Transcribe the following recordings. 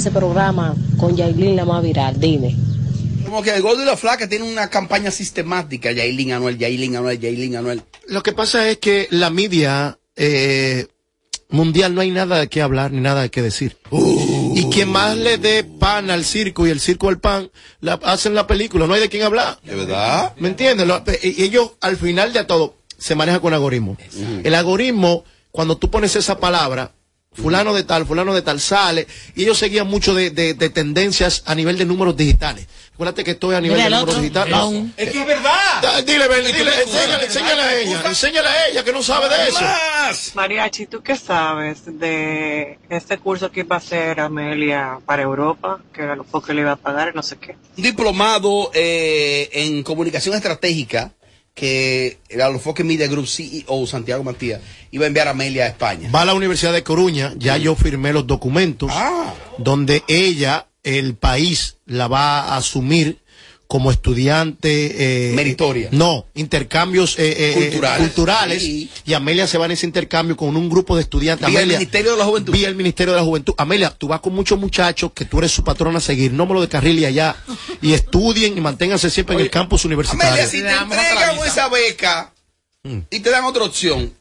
ese programa con Yailin la más viral? Dime. Como que el Gordo y la Flaca tienen una campaña sistemática, Yailin Anuel, Yailin Anuel, Yailin Anuel. Lo que pasa es que la media eh, mundial no hay nada de qué hablar ni nada de qué decir. Y quien más le dé pan al circo y el circo al pan, la, hacen la película, no hay de quién hablar. ¿De verdad? ¿Me entiendes? Lo- y ellos al final de todo se manejan con algoritmo. El algoritmo, cuando tú pones esa palabra, fulano de tal, fulano de tal, sale, y ellos seguían mucho de, de- de tendencias a nivel de números digitales. Acuérdate que estoy a nivel de números digitales. Aún. Es que es verdad. Da- Dile, Bernie, dile, enséñale, enséñale a ella, enséñale a ella que no sabe de eso. Mariachi, ¿tú qué sabes de este curso que iba a hacer Amelia para Europa? Que era lo poco que le iba a pagar y no sé qué. Un diplomado eh, en comunicación estratégica que era los Foque Media Group CEO Santiago Matías iba a enviar a Amelia a España. Va a la Universidad de Coruña, ya yo firmé los documentos Ah. donde ella, el país, la va a asumir como estudiante. eh, Meritoria. No, intercambios eh, eh, Culturales. culturales. Sí. Y Amelia se va en ese intercambio con un grupo de estudiantes. Vía el Amelia, Ministerio de la Juventud. Vía el Ministerio de la Juventud. Amelia, tú vas con muchos muchachos que tú eres su patrona a seguir. No me lo de carril y allá. Y estudien y manténganse siempre en el campus universitario. Amelia, si te entregan esa beca y te dan otra opción,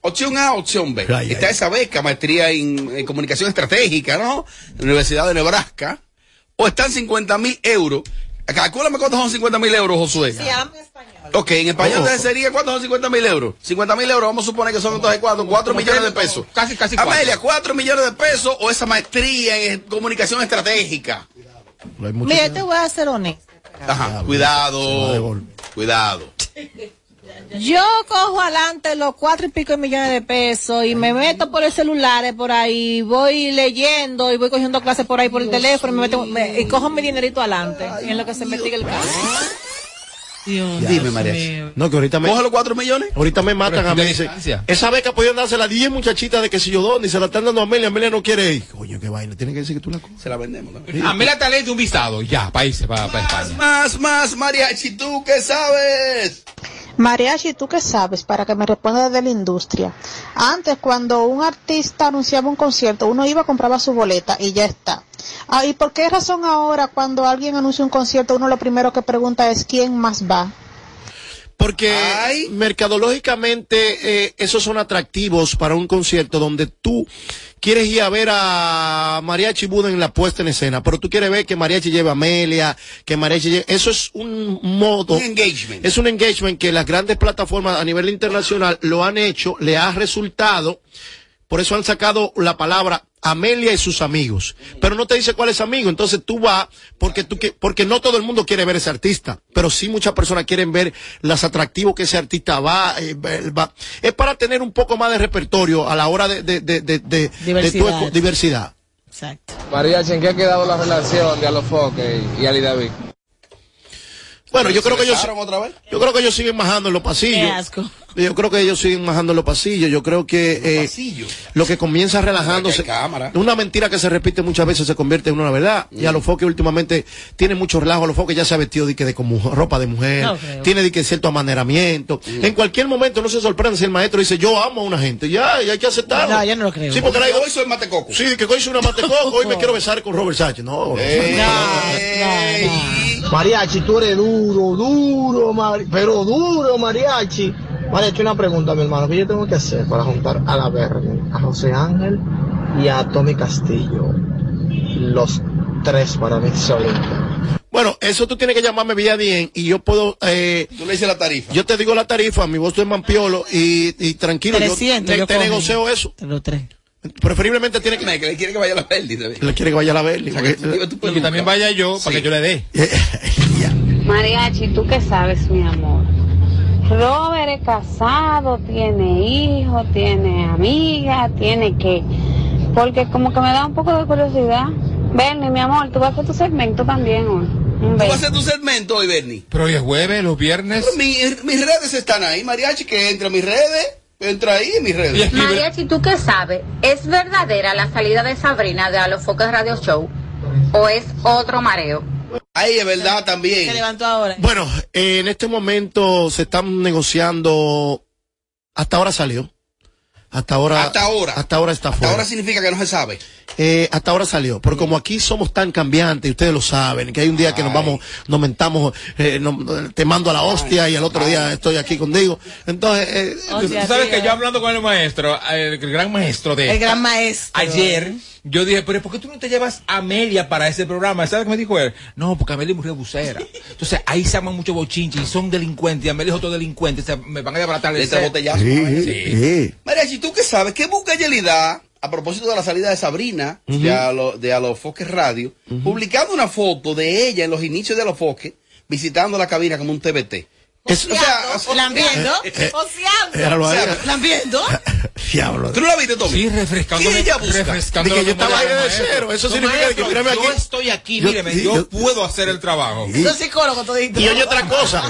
opción A, opción B. Ay, Está ay. esa beca, maestría en, en comunicación estratégica, ¿no? En la Universidad de Nebraska. O están 50 mil euros. Calcúlame cuántos son 50 mil euros, Josué. Ok, en español Oh. entonces sería cuántos son 50 mil euros. 50 mil euros, vamos a suponer que son entonces cuatro, cuatro millones de pesos. Casi, casi cuatro. Amelia, cuatro millones de pesos o esa maestría en comunicación estratégica. No hay mucho Mira, te voy a ser honesta. Ajá, cuidado. Cuidado. Yo cojo adelante los cuatro y pico de millones de pesos y me meto por el celular por ahí, voy leyendo y voy cogiendo clases por ahí por el teléfono y, me meto- me- y cojo mi dinerito adelante en lo que se investiga el caso. Dime, María. No, que ahorita me. Coge los cuatro millones. Ahorita me matan a mí. dice. Esa beca podían dársela a 10 muchachitas de que si yo dónde y se la están dando a Amelia. Amelia no quiere ir. Coño, qué vaina. Tiene que decir que tú la coges. Se la vendemos. también. Amelia te ley de un visado, ya, países, para, para España. Más, más, Mariachi, ¿tú qué sabes? Mariachi, ¿tú qué sabes? Para que me responda de la industria. Antes, cuando un artista anunciaba un concierto, uno iba, compraba su boleta y ya está. Ah, ¿Y por qué razón ahora cuando alguien anuncia un concierto, uno lo primero que pregunta es quién más va? Porque mercadológicamente eh, esos son atractivos para un concierto donde tú quieres ir a ver a Mariachi Buda en la puesta en escena, pero tú quieres ver que Mariachi lleva a Amelia, que Mariachi lleve... Eso es un modo... Un engagement. Es un engagement que las grandes plataformas a nivel internacional lo han hecho, le ha resultado, por eso han sacado la palabra Amelia y sus amigos. Pero no te dice cuál es amigo. Entonces tú vas porque tú que- porque no todo el mundo quiere ver ese artista, pero sí muchas personas quieren ver las atractivos que ese artista va, eh, va- Es para tener un poco más de repertorio a la hora de, de, de, de, de- de tu Diversidad. diversidad. Exacto. Mariachi, ¿en qué ha quedado la relación de Alofoque y Ali David? Bueno, yo creo que ellos, besaron otra vez? yo creo que ellos siguen majando en los pasillos. Qué asco. Yo creo que ellos siguen majando en los pasillos. Yo creo que eh, lo que comienza relajándose, una mentira que se repite muchas veces se convierte en una verdad. Y a los foques últimamente tiene mucho relajo. A los foques ya se ha vestido de que de como ropa de mujer, No tiene de que cierto amaneramiento. En cualquier momento no se sorprende si el maestro dice yo amo a una gente. Ya, y hay que aceptarlo. No, yo no lo creo. Sí, porque hoy soy matecoco. Sí, que hoy soy una matecoco, hoy me quiero besar con Robert Sánchez. No, Ey. Mariachi, tú eres duro, duro, Mari- pero duro, Mariachi. Mariachi, una pregunta, mi hermano, ¿qué yo tengo que hacer para juntar a la Verde, a José Ángel y a Tommy Castillo? Los tres para mí solitos. Bueno, eso tú tienes que llamarme vía 10 y yo puedo... Eh, Tú le dices la tarifa. Yo te digo la tarifa, mi voz es mampiolo y, y tranquilo, 300 yo yo te, te negocio eso. Los tres. Preferiblemente tiene que... Le quiere que vaya a la Verdi. ¿sabes? Le quiere que vaya a la Berli. O sea, que también vaya yo para que yo le dé. Mariachi, ¿tú qué sabes, mi amor? Robert es casado, tiene hijos, tiene amiga, tiene que... Porque como que me da un poco de curiosidad. Bernie, mi amor, tú vas a hacer tu segmento también hoy. Tú vas a hacer tu segmento hoy, Bernie. Pero hoy es jueves, los viernes. Mi- mis redes están ahí, Mariachi, que entra a mis redes, entra ahí en mis redes. Mariachi, ¿tú qué sabes? ¿Es verdadera la salida de Sabrina de Alofoques Radio Show? ¿O es otro mareo? Ahí es verdad también. Se levantó ahora. Bueno, eh, en este momento se están negociando... Hasta ahora salió. Hasta ahora... Hasta ahora. Hasta ahora está Hasta fuera. ahora significa que no se sabe. Eh, hasta ahora salió, pero como aquí somos tan cambiantes, y ustedes lo saben, que hay un día que nos vamos, nos mentamos, eh, nos- te mando a la hostia y al otro día estoy aquí contigo. Entonces, eh, Tú sabes que yo hablando con el maestro, el, gran maestro de. El gran maestro. Ayer, yo dije, pero ¿por qué tú no te llevas a Amelia para ese programa? ¿Sabes qué me dijo él? No, porque Amelia es muy rebusera. Entonces ahí se aman mucho bochinche y son delincuentes. Y Amelia es otro delincuente. O sea, me van a llevar a tal Este botellazo. Sí. Mariachi, ¿tú qué sabes? ¿Qué busca Yelida a propósito de la salida de Sabrina de, a lo- de Alofoque Radio? Publicando una foto de ella en los inicios de Alofoque, visitando la cabina como un TBT. Es- o sea, Lambiendo. Ahí. Lambiendo. Diablo. ¿Tú no la viste, Tommy? Sí, refrescando. ¿Qué ella busca? refrescando De que yo estaba ahí de cero. Eso No, significa que mírame yo aquí. estoy aquí, Yo- míreme, yo, yo- puedo hacer el trabajo. Sí. Soy psicólogo todito. Y oye otra cosa,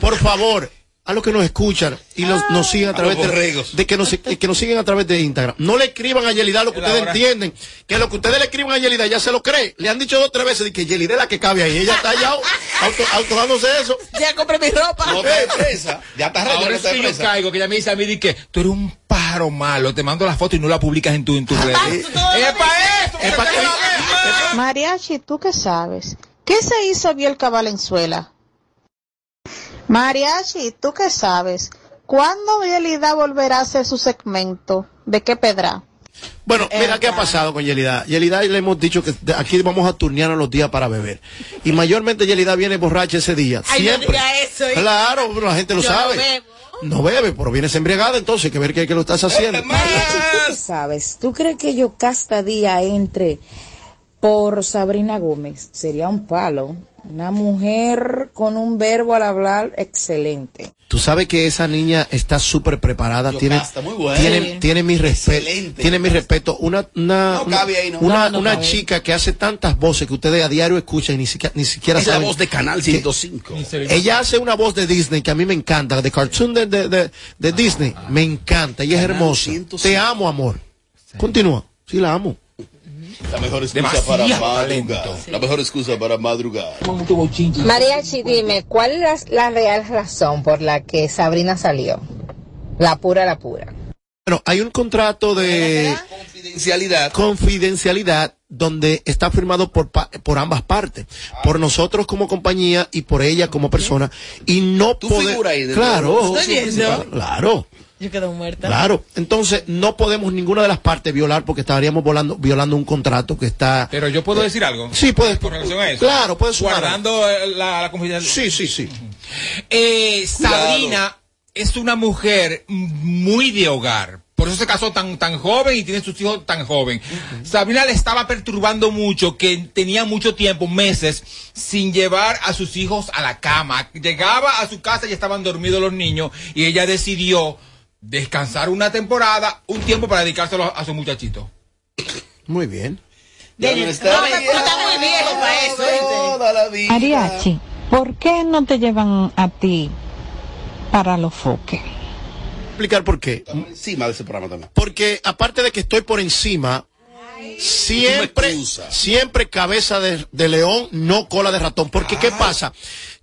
por favor, a los que nos escuchan y nos, nos siguen a través los de, de que nos, que nos siguen a través de Instagram, no le escriban a Yelida lo que Es ustedes hora. entienden, que lo que ustedes le escriban a Yelida ya se lo cree. Le han dicho dos o tres veces de que Yelida es la que cabe ahí. Ella está ya auto, autodándose eso. Ya compré mi ropa. No está de presa. Ya está reto, Ahora no es que yo caigo, que ella me dice a mí di que tú eres un pájaro malo, te mando la foto y no la publicas en tu, en tus redes. ¡Es para eso! Es pa' que- Mariachi, ¿tú qué sabes? ¿Qué se hizo Bielka Valenzuela? Mariachi, ¿tú qué sabes? ¿Cuándo Yelida volverá a hacer su segmento? ¿De qué pedra? Bueno, mira qué ha pasado con Yelida. Yelida le hemos dicho que aquí vamos a turnearnos los días para beber. Y mayormente Yelida viene borracha ese día. Ay, no Siempre. diga eso, ¿eh? Claro, la gente lo Yo no sabe. bebo. No bebe, pero vienes embriagada, entonces hay que ver qué, qué lo estás haciendo. ¿Tú qué sabes? ¿Tú crees que yo casta día entre por Sabrina Gómez? Sería un palo. Una mujer con un verbo al hablar excelente. Tú sabes que esa niña está súper preparada, tiene, muy buena. tiene, tiene mi respeto, tiene mi respeto. Una, una, No cabe ahí, no. una, No, no una cabe. chica que hace tantas voces que ustedes a diario escuchan y ni siquiera, ni siquiera Es la voz de Canal que- 105. Ella hace una voz de Disney que a mí me encanta, de cartoon de, de, de, de Disney, me encanta, ella es Canal hermosa. 105. Te amo, amor. Continúa, sí la amo. La mejor excusa Demasiado para madrugar. La mejor excusa para madrugar. Mariachi, dime, ¿cuál es la real razón por la que Sabrina salió? La pura, la pura. Bueno, hay un contrato de Confidencialidad. confidencialidad donde está firmado por, pa- por ambas partes, por nosotros como compañía y por ella como persona, y no Tú figura ahí Claro, viendo. claro, Yo quedo muerta. claro. Entonces, no podemos ninguna de las partes violar porque estaríamos volando, violando un contrato que está... Pero yo puedo decir algo. Sí, puedes. Con relación a eso. Claro, puedes sumar Guardando eh, la, la confidencialidad. Sí, sí, sí. Eh. Sabrina es una mujer muy de hogar. Por eso se casó tan, tan joven y tiene sus hijos tan joven. Sabrina le estaba perturbando mucho que tenía mucho tiempo, meses, sin llevar a sus hijos a la cama. Llegaba a su casa y estaban dormidos los niños y ella decidió descansar una temporada, un tiempo para dedicárselo a su muchachito. Muy bien. Ya no No, está me está muy viejo para eso, ¿viste? Toda la vida. Mariachi, ¿por qué no te llevan a ti para los foques? Explicar por qué. Estamos encima de ese programa también. Porque aparte de que estoy por encima, siempre, siempre cabeza de, de león, no cola de ratón. Porque ¿qué pasa?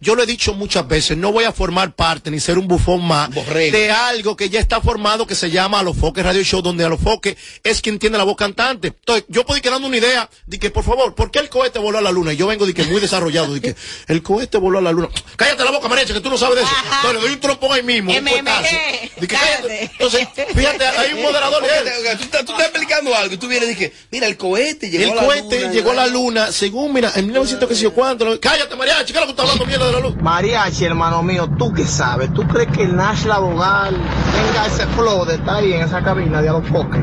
Yo lo he dicho muchas veces, no voy a formar parte ni ser un bufón más Borrego. de algo que ya está formado que se llama Alofoque Radio Show, donde Alofoque es quien tiene la voz cantante. Entonces, yo puedo ir quedando una idea de que, por favor, ¿por qué el cohete voló a la luna? Y yo vengo de que muy desarrollado, de que el cohete voló a la luna. Cállate la boca, Marecha, que tú no sabes de eso. Entonces, le doy un trompón ahí mismo. un. De que cállate. Entonces, fíjate, hay un moderador. Él. tú, estás- tú estás explicando algo y tú vienes y dices, mira, el cohete llegó El a la cohete luna. llegó a la luna, según, mira, en 1900 que sé yo cuánto. Cállate, María, chica, lo que está hablando mierda de la luz. Mariachi, hermano mío, ¿tú qué sabes? ¿Tú crees que el Nash Labogal tenga ese flow de estar ahí en esa cabina de a los foques?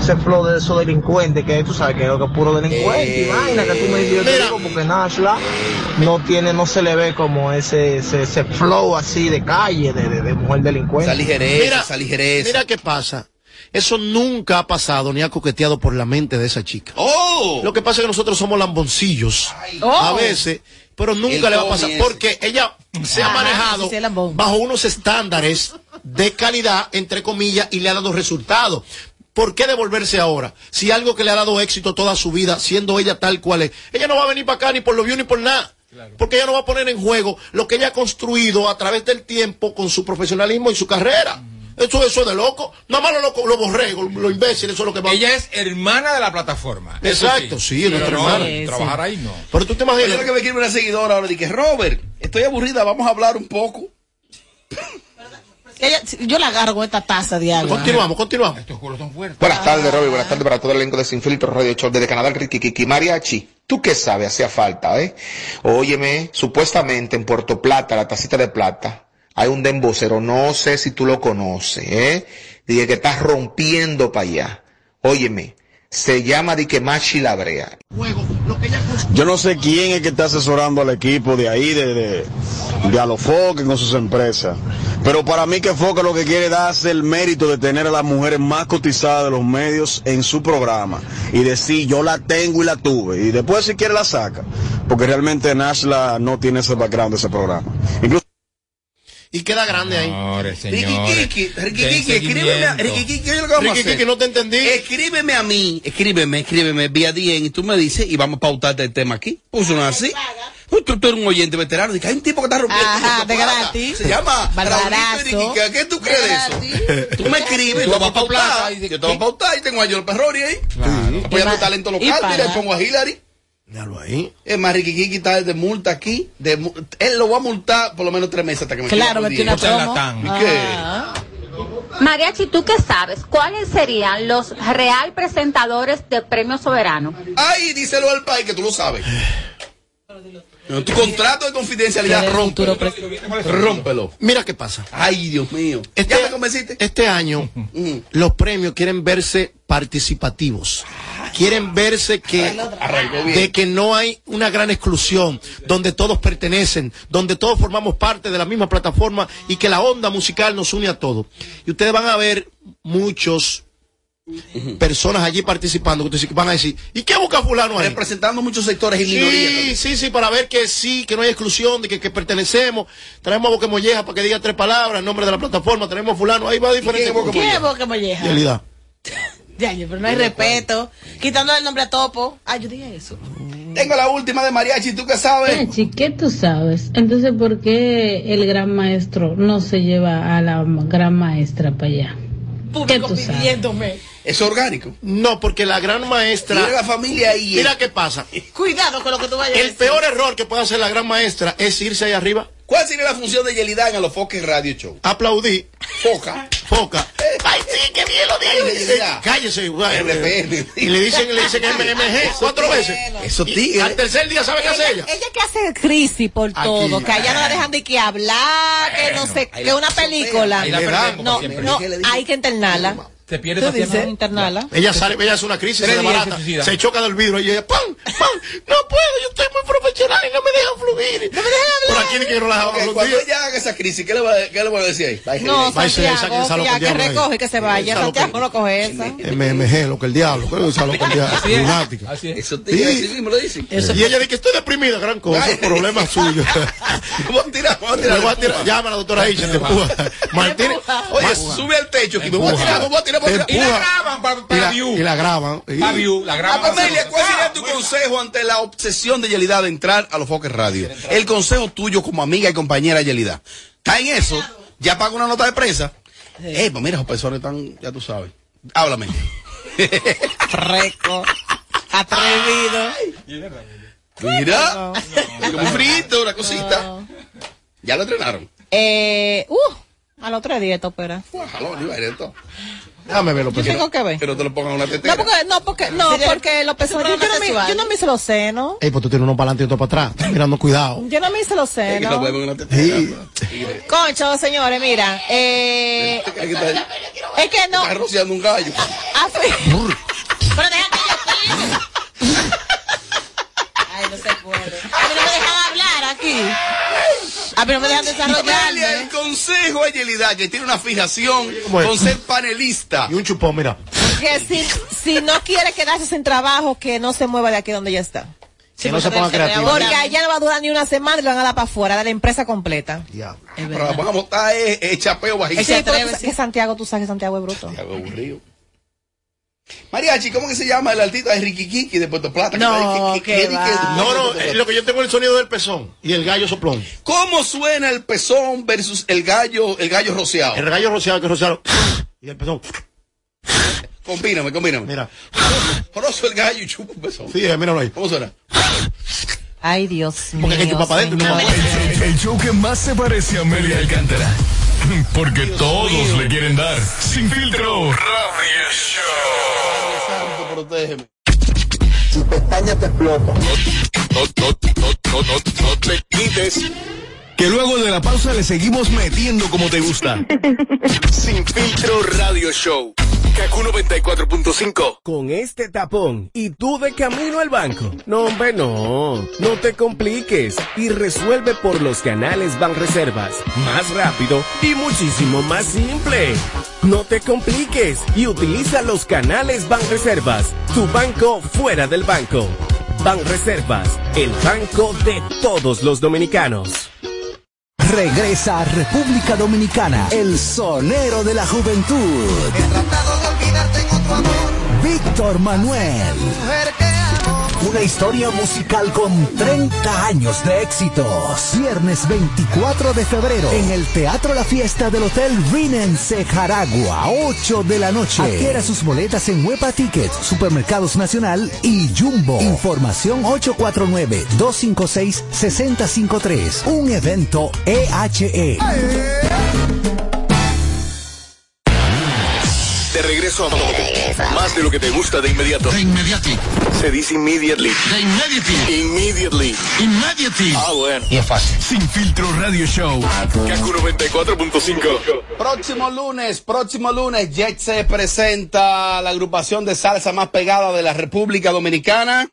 Ese flow de esos delincuentes que tú sabes que es lo que es puro delincuente Eh, vaina que tú me dices, yo te mira. digo, porque Nashla no tiene, no se le ve como ese, ese, ese flow así de calle, de, de, de mujer delincuente. Esa ligereza, Mira, esa ligereza. mira qué pasa. Eso nunca ha pasado ni ha coqueteado por la mente de esa chica. ¡Oh! Lo que pasa es que nosotros somos lamboncillos Oh. a veces, pero nunca le va a pasar ese. porque ella se ha Ajá, manejado bajo unos estándares de calidad, entre comillas, y le ha dado resultados. ¿Por qué devolverse ahora? Si algo que le ha dado éxito toda su vida, siendo ella tal cual es, ella no va a venir para acá ni por lo view ni por nada. Porque ella no va a poner en juego lo que ella ha construido a través del tiempo con su profesionalismo y su carrera. Eso, eso es de loco. Nada más los locos, los borregos, los imbéciles, eso es lo que van. Ella es hermana de la plataforma. Exacto, sí, es Pero nuestra no, hermana. Trabajar ahí no. Pero tú te imaginas. lo que me escribe una seguidora ahora, dije, Robert, estoy aburrida, vamos a hablar un poco. Ella- yo la agarro con esta taza de agua. Continuamos, continuamos. Estos juegos son fuertes. Buenas tardes, Robby. Buenas tardes para todo el elenco de Sin Filtro Radio Show desde Canadá, Ricky Kiki Mariachi. ¿Tú qué sabes? Hacía falta, ¿eh? Óyeme, supuestamente en Puerto Plata, la tacita de plata, hay un dembocero, no sé si tú lo conoces, ¿eh? Dije que estás rompiendo para allá. Óyeme, se llama Dique Machi Labrea. Yo no sé quién es que está asesorando al equipo de ahí, de, de, de Alofoque con sus empresas. Pero para mí que Foque lo que quiere es darse el mérito de tener a las mujeres más cotizadas de los medios en su programa. Y decir, yo la tengo y la tuve. Y después si quiere la saca. Porque realmente Nashla no tiene ese background de ese programa. Incluso Y queda grande ahí. Señores, Ricky señores. Kiki, Ricky Den Kiki, escríbeme a, seguimiento. Ricky Kiki, ¿qué es lo que vamos a Ricky hacer? Kiki, no te entendí. Escríbeme a mí, escríbeme, escríbeme vía DM y tú me dices y vamos a pautarte el tema aquí. Puso una así. Uy, Tú, tú eres un oyente veterano. Dice, hay un tipo que está rompiendo. Ajá, de gratis. Se llama. Raulito. ¿Qué tú crees de eso? Tú me escribes, Tú a vas plata, pautar. y Yo te voy a pautar y tengo a Joel Perrori ahí. Claro. Apoyando Y talento y local. Mira, paga. pongo a Hillary. Míralo ahí. Es más, Ricky Kiki está de multa aquí. De, él lo va a multar por lo menos tres meses hasta que me Claro, quede metí una. ¿Y qué? Ah. Mariachi, ¿tú qué sabes? ¿Cuáles serían los real presentadores de Premio Soberano? Ay, díselo al país que tú lo sabes. No, tu contrato de confidencialidad, rómpelo. Rómpelo. Mira qué pasa. Ay, Dios mío. Este, ¿Ya me convenciste? este año Mm. los premios quieren verse participativos. Quieren verse que, de que no hay una gran exclusión, donde todos pertenecen, donde todos formamos parte de la misma plataforma y que la onda musical nos une a todos. Y ustedes van a ver muchos personas allí participando que ustedes van a decir, ¿y qué busca fulano ahí? Representando muchos sectores y minorías. Sí, sí, sí, para ver que sí, que no hay exclusión, de que, que pertenecemos. Traemos a Boque Molleja para que diga tres palabras en nombre de la plataforma. Tenemos a fulano, ahí va diferente. es Boque ¿Quién es Boca Molleja? Realidad. Ya, pero no hay respeto. Quitando el nombre a Topo. Ah, yo dije eso. Tengo la última de Mariachi, ¿tú qué sabes? Mariachi, ¿qué tú sabes? Entonces, ¿por qué el gran maestro no se lleva a la gran maestra para allá? ¿Qué Público tú sabes? pidiéndome. Es orgánico. No, porque la gran maestra. Mira la familia ahí. Mira qué pasa. Cuidado con lo que tú vayas a El decir. peor error que puede hacer la gran maestra es irse ahí arriba, ¿Cuál sería la función de Yelida en los Foques Radio Show? aplaudir, Foca. foca. Ay, sí, qué bien lo digo. Yelida. Cállese, güey. RPN. Y le dicen, le dicen MMG cuatro veces. Y tigres. al tercer día, ¿sabe qué hace Ella, ella? que hace crisis por todo, que allá no la dejan de que hablar, que no sé, que una película. No, no, ¿Qué le dice? hay que internarla. Se pierde ¿Tú para siempre. dices internarla? Ella sale, ella hace una crisis, se días desbarata, se choca del vidrio y ella, ¡pam! ¡pam! No puedo, yo estoy muy profesional y no me dejan fluir. No me dejan hablar. Por aquí ni que yo no la dejaba Ok, fluir. cuando ella haga esa crisis, ¿qué le va, qué le va a decir ahí? No, el Santiago, salón ya que recoge, que se vaya. Salón Santiago no coge esa. MMG, lo que el diablo, ¿qué es eso? Lo que el diablo, Así es. lunática. Así es. Esos tigres Sí. lo dicen. Y ella dice que estoy deprimida, gran cosa, problema suyo. Vamos a tirar, vamos a tirar. voy a tirar, llama a la doctora Isha, te empuja. Martínez, Oye, sube al techo que me voy a tirar, me voy a tirar, Y la graban para, y para la, view. y la graban. Y- Para view, la graban. Ah, Amelia, ¿cuál sería Ah, tu muy consejo ante la obsesión de Yelida de entrar a los Foques Radio? El consejo tuyo como amiga y compañera Yelida. ¿Está en eso? ¿Ya paga una nota de prensa? Eh, pues mira, esos personas están, ya tú sabes. Háblame. Freco. Atrevido. Mira, como un frito, una cosita. Ya lo entrenaron. Eh, uh, al otro día esto opera. Jalón, iba a ir esto. Déjame verlo, Yo pues. tengo que ver. Que no te lo pongan en una tetera. No, porque, no, porque, no, porque los pezones yo, no me, yo no me hice los senos. Ey, pues tú tienes uno para adelante y otro para atrás. Estás mirando cuidado. Yo no me hice los Es que no senos. podemos en una tetera. Sí. Tigre. Concho, señores, mira, eh, Es que está- es que no. Está rociando un gallo. Ah, Pero deja que yo. Ay, no se puede. A mí no me dejan hablar aquí. A mí no me dejan desarrollarme. Consejo a Yelida, que tiene una fijación ¿Cómo es? con ser panelista. Y un chupón, mira. Que si, si no quiere quedarse sin trabajo, que no se mueva de aquí donde ya está. Que no se ponga creativo. Porque allá no va a durar ni una semana y lo van a dar para afuera de la empresa completa. Diablo. Pero la vamos a botar es, es chapeo bajito. Sí, porque es que Santiago, tú sabes que Santiago es bruto. Santiago aburrido. Mariachi, ¿cómo que se llama el artista de Ricky Kiki de Puerto Plata? No, que, que No, no, eh, lo que yo tengo es el sonido del pezón y el gallo soplón. ¿Cómo suena el pezón versus el gallo, el gallo rociado? El gallo rociado que es rociado y el pezón. Combíname, combíname. Mira. Rozo el gallo y chupa un pezón. Sí, eh, míralo ahí. ¿Cómo suena? Ay, Dios mío. Porque hay que chupar para adentro. señor. El, el show que más se parece a Amelia Alcántara. Porque todos le quieren dar. Sin filtro. Radio Show. Protégeme. Tu pestaña te explota. No, no, no, no, no, no te quites. Que luego de la pausa le seguimos metiendo como te gusta. Sin filtro radio show. Kaku 94.5. Con este tapón y tú de camino al banco. No, hombre, no. No te compliques y resuelve por los canales Banreservas. Más rápido y muchísimo más simple. No te compliques y utiliza los canales Banreservas. Tu banco fuera del banco. Banreservas, el banco de todos los dominicanos. Regresa a República Dominicana, el sonero de la juventud. Víctor Manuel. Una historia musical con 30 años de éxitos. Viernes 24 de febrero en el Teatro La Fiesta del Hotel Rinense Jaragua, 8 de la noche. Adquiera sus boletas en Huepa Tickets, Supermercados Nacional y Jumbo. Información 849-256-6053. Un evento EHE. De regreso a más de lo que te gusta de inmediato. De inmediati. Se dice immediately. De immediately. Immediately. Immediately. Ah, bueno. Y es fácil. Sin filtro radio show. Kaku 94.5. Próximo lunes, próximo lunes, Jet se presenta la agrupación de salsa más pegada de la República Dominicana.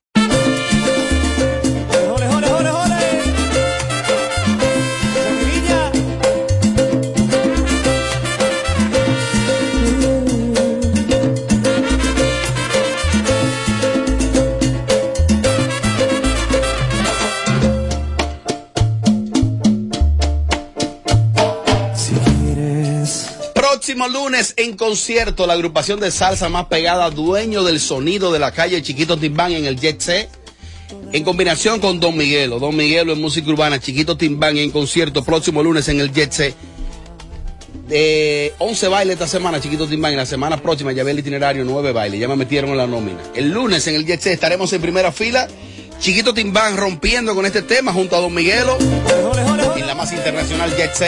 Próximo lunes en concierto, la agrupación de salsa más pegada, dueño del sonido de la calle Chiquito Timbán en el Jet C. En combinación con Don Miguelo. Don Miguelo en música urbana, Chiquito Timbán en concierto, próximo lunes en el Jet C. De 11 bailes esta semana, Chiquito Timbán. Y la semana próxima ya ve el itinerario, 9 bailes. Ya me metieron en la nómina. El lunes en el Jet C estaremos en primera fila. Chiquito Timbán rompiendo con este tema junto a Don Miguelo. En la más internacional Jet C.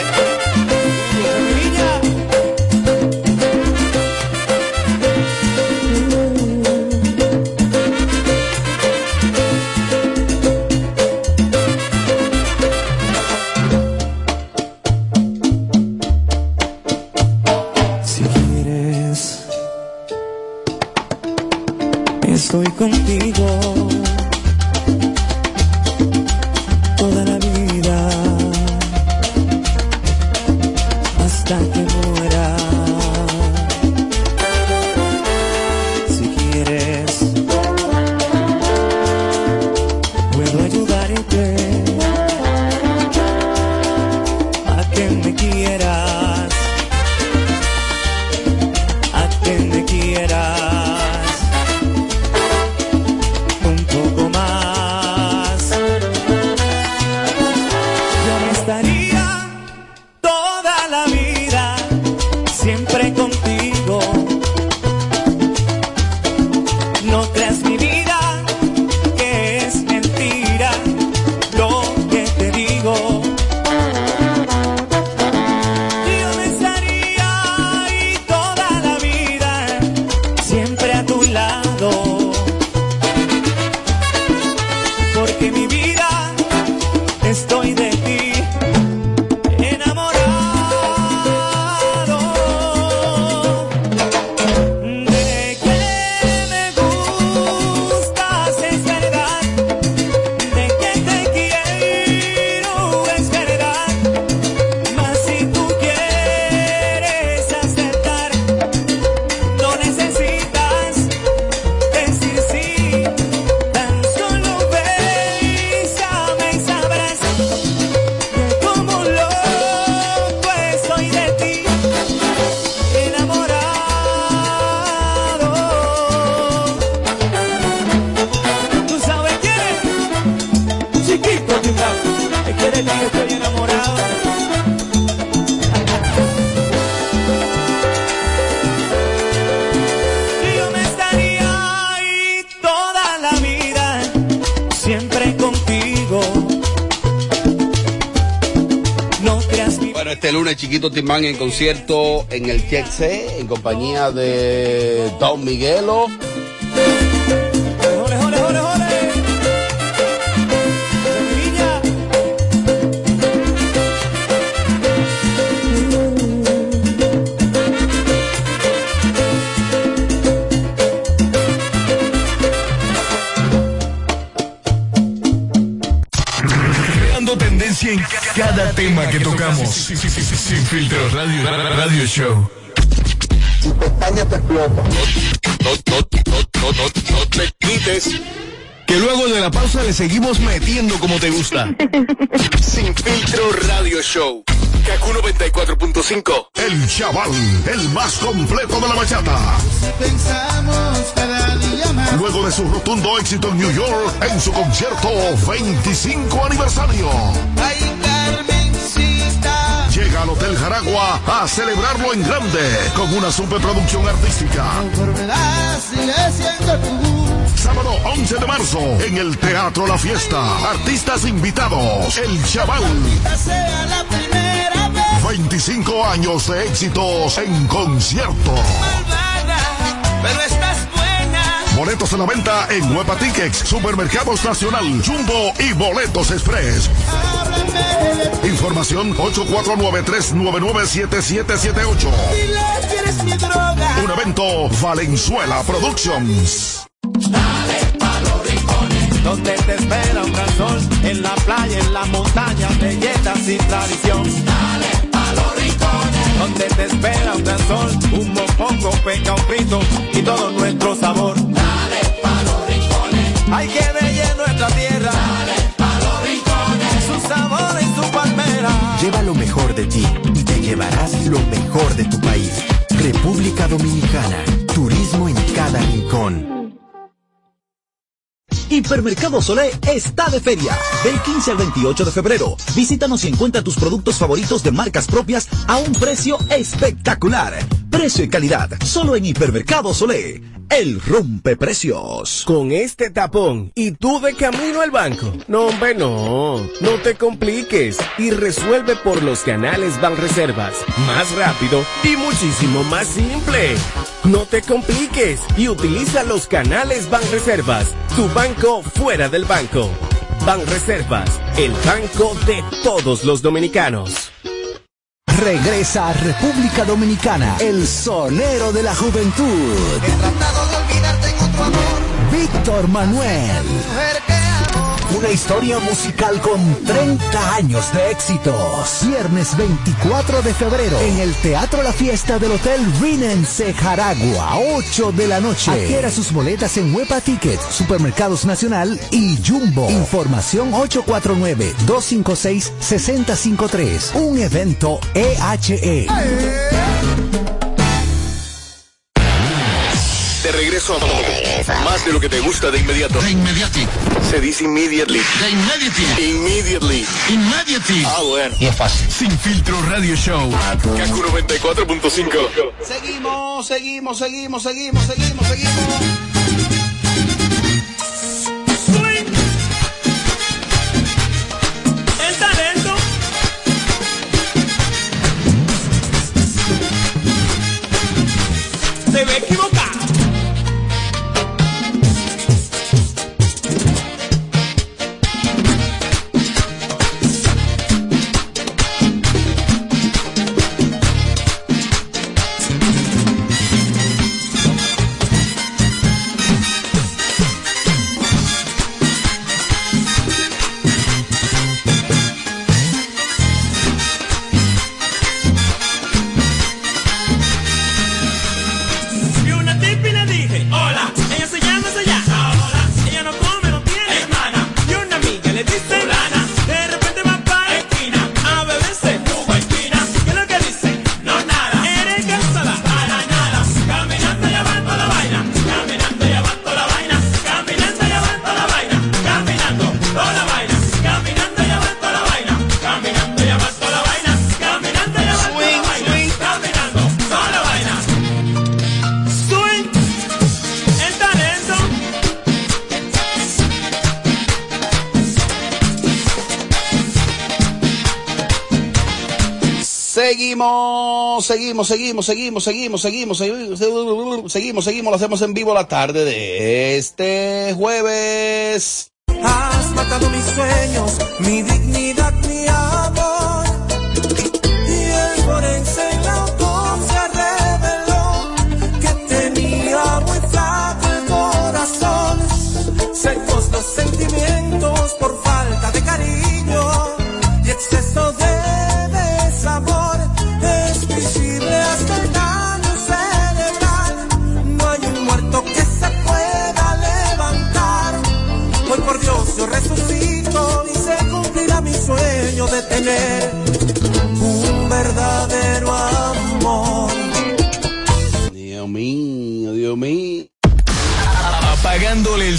estoy contigo. Toda la vida. Hasta que muera. Si quieres, puedo ayudarte. Timán en concierto en el TXC en compañía de Don Miguelo. Sin filtro radio, radio show. Tu pestaña te explota. No, no, no, no, no, no te quites. Que luego de la pausa le seguimos metiendo como te gusta. Sin filtro radio show. Kaku 94.5. El chaval, el más completo de la bachata. Pensamos cada día más. Luego de su rotundo éxito en New York en su concierto 25 aniversario. Ay. Al Hotel Jaragua a celebrarlo en grande con una superproducción artística. Sábado 11 de marzo en el Teatro La Fiesta. Artistas invitados. El Chaval. Esta sea la primera vez. 25 años de éxitos en concierto. Pero estás. Boletos a la venta en Huepa Tickets, Supermercados Nacional, Jumbo y Boletos Express. Información 849-399-7778. Dile que eres mi droga. Un evento Valenzuela Productions. Dale pa' los rincones. Donde te espera un gran sol, en la playa, en la montaña, belletas y tradición. Dale. Donde te espera un gran sol, un mopongo, peca, un frito y todo nuestro sabor. Dale pa' los rincones. Hay que bella nuestra tierra. Dale pa' los rincones. Su sabor y su palmera. Lleva lo mejor de ti y te llevarás lo mejor de tu país. República Dominicana. Turismo en cada rincón. Hipermercado Solé está de feria. Del 15 al 28 de febrero. Visítanos y encuentra tus productos favoritos de marcas propias a un precio espectacular. Precio y calidad. Solo en Hipermercado Solé. El rompe precios. Con este tapón y tú de camino al banco. No, hombre, no. No te compliques y resuelve por los canales Banreservas. Más rápido y muchísimo más simple. No te compliques y utiliza los canales Banreservas. Tu banco fuera del banco. Banreservas, el banco de todos los dominicanos. Regresa a República Dominicana, el sonero de la juventud. He tratado de olvidarte en otro amor. Víctor Manuel. Una historia musical con 30 años de éxitos. Viernes 24 de febrero en el Teatro La Fiesta del Hotel Rinense Jaragua, 8 de la noche. Adquiera sus boletas en Huepa Tickets, Supermercados Nacional y Jumbo. Información 849-256-6053. Un evento E EHE. De regreso a más de lo que te gusta de inmediato. De inmediati. Se dice immediately. De inmediati. Immediately. Immediately. Ah, bueno. Y es fácil. Sin filtro radio show. Kaku 94.5. Seguimos, seguimos, seguimos, seguimos, seguimos, seguimos. El talento. Se ve equivocado. Seguimos, seguimos, seguimos, seguimos, seguimos, seguimos, seguimos, seguimos, lo hacemos en vivo la tarde de este jueves. Has matado mis sueños, mi dignidad, mi amor.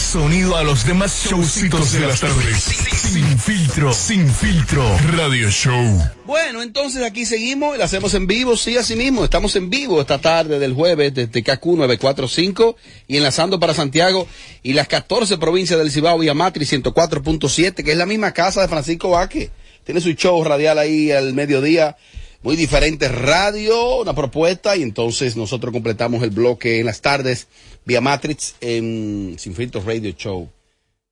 Sonido a los demás showcitos de las tardes. Sin filtro, sin filtro. Radio Show. Bueno, entonces aquí seguimos y lo hacemos en vivo, sí, así mismo. Estamos en vivo esta tarde del jueves desde KQ 945 y enlazando para Santiago y las 14 provincias del Cibao y Amatri 104.7, que es la misma casa de Francisco Vaque. Tiene su show radial ahí al mediodía. Muy diferente radio, una propuesta, y entonces nosotros completamos el bloque en las tardes vía Matrix en Sin Filtros Radio Show.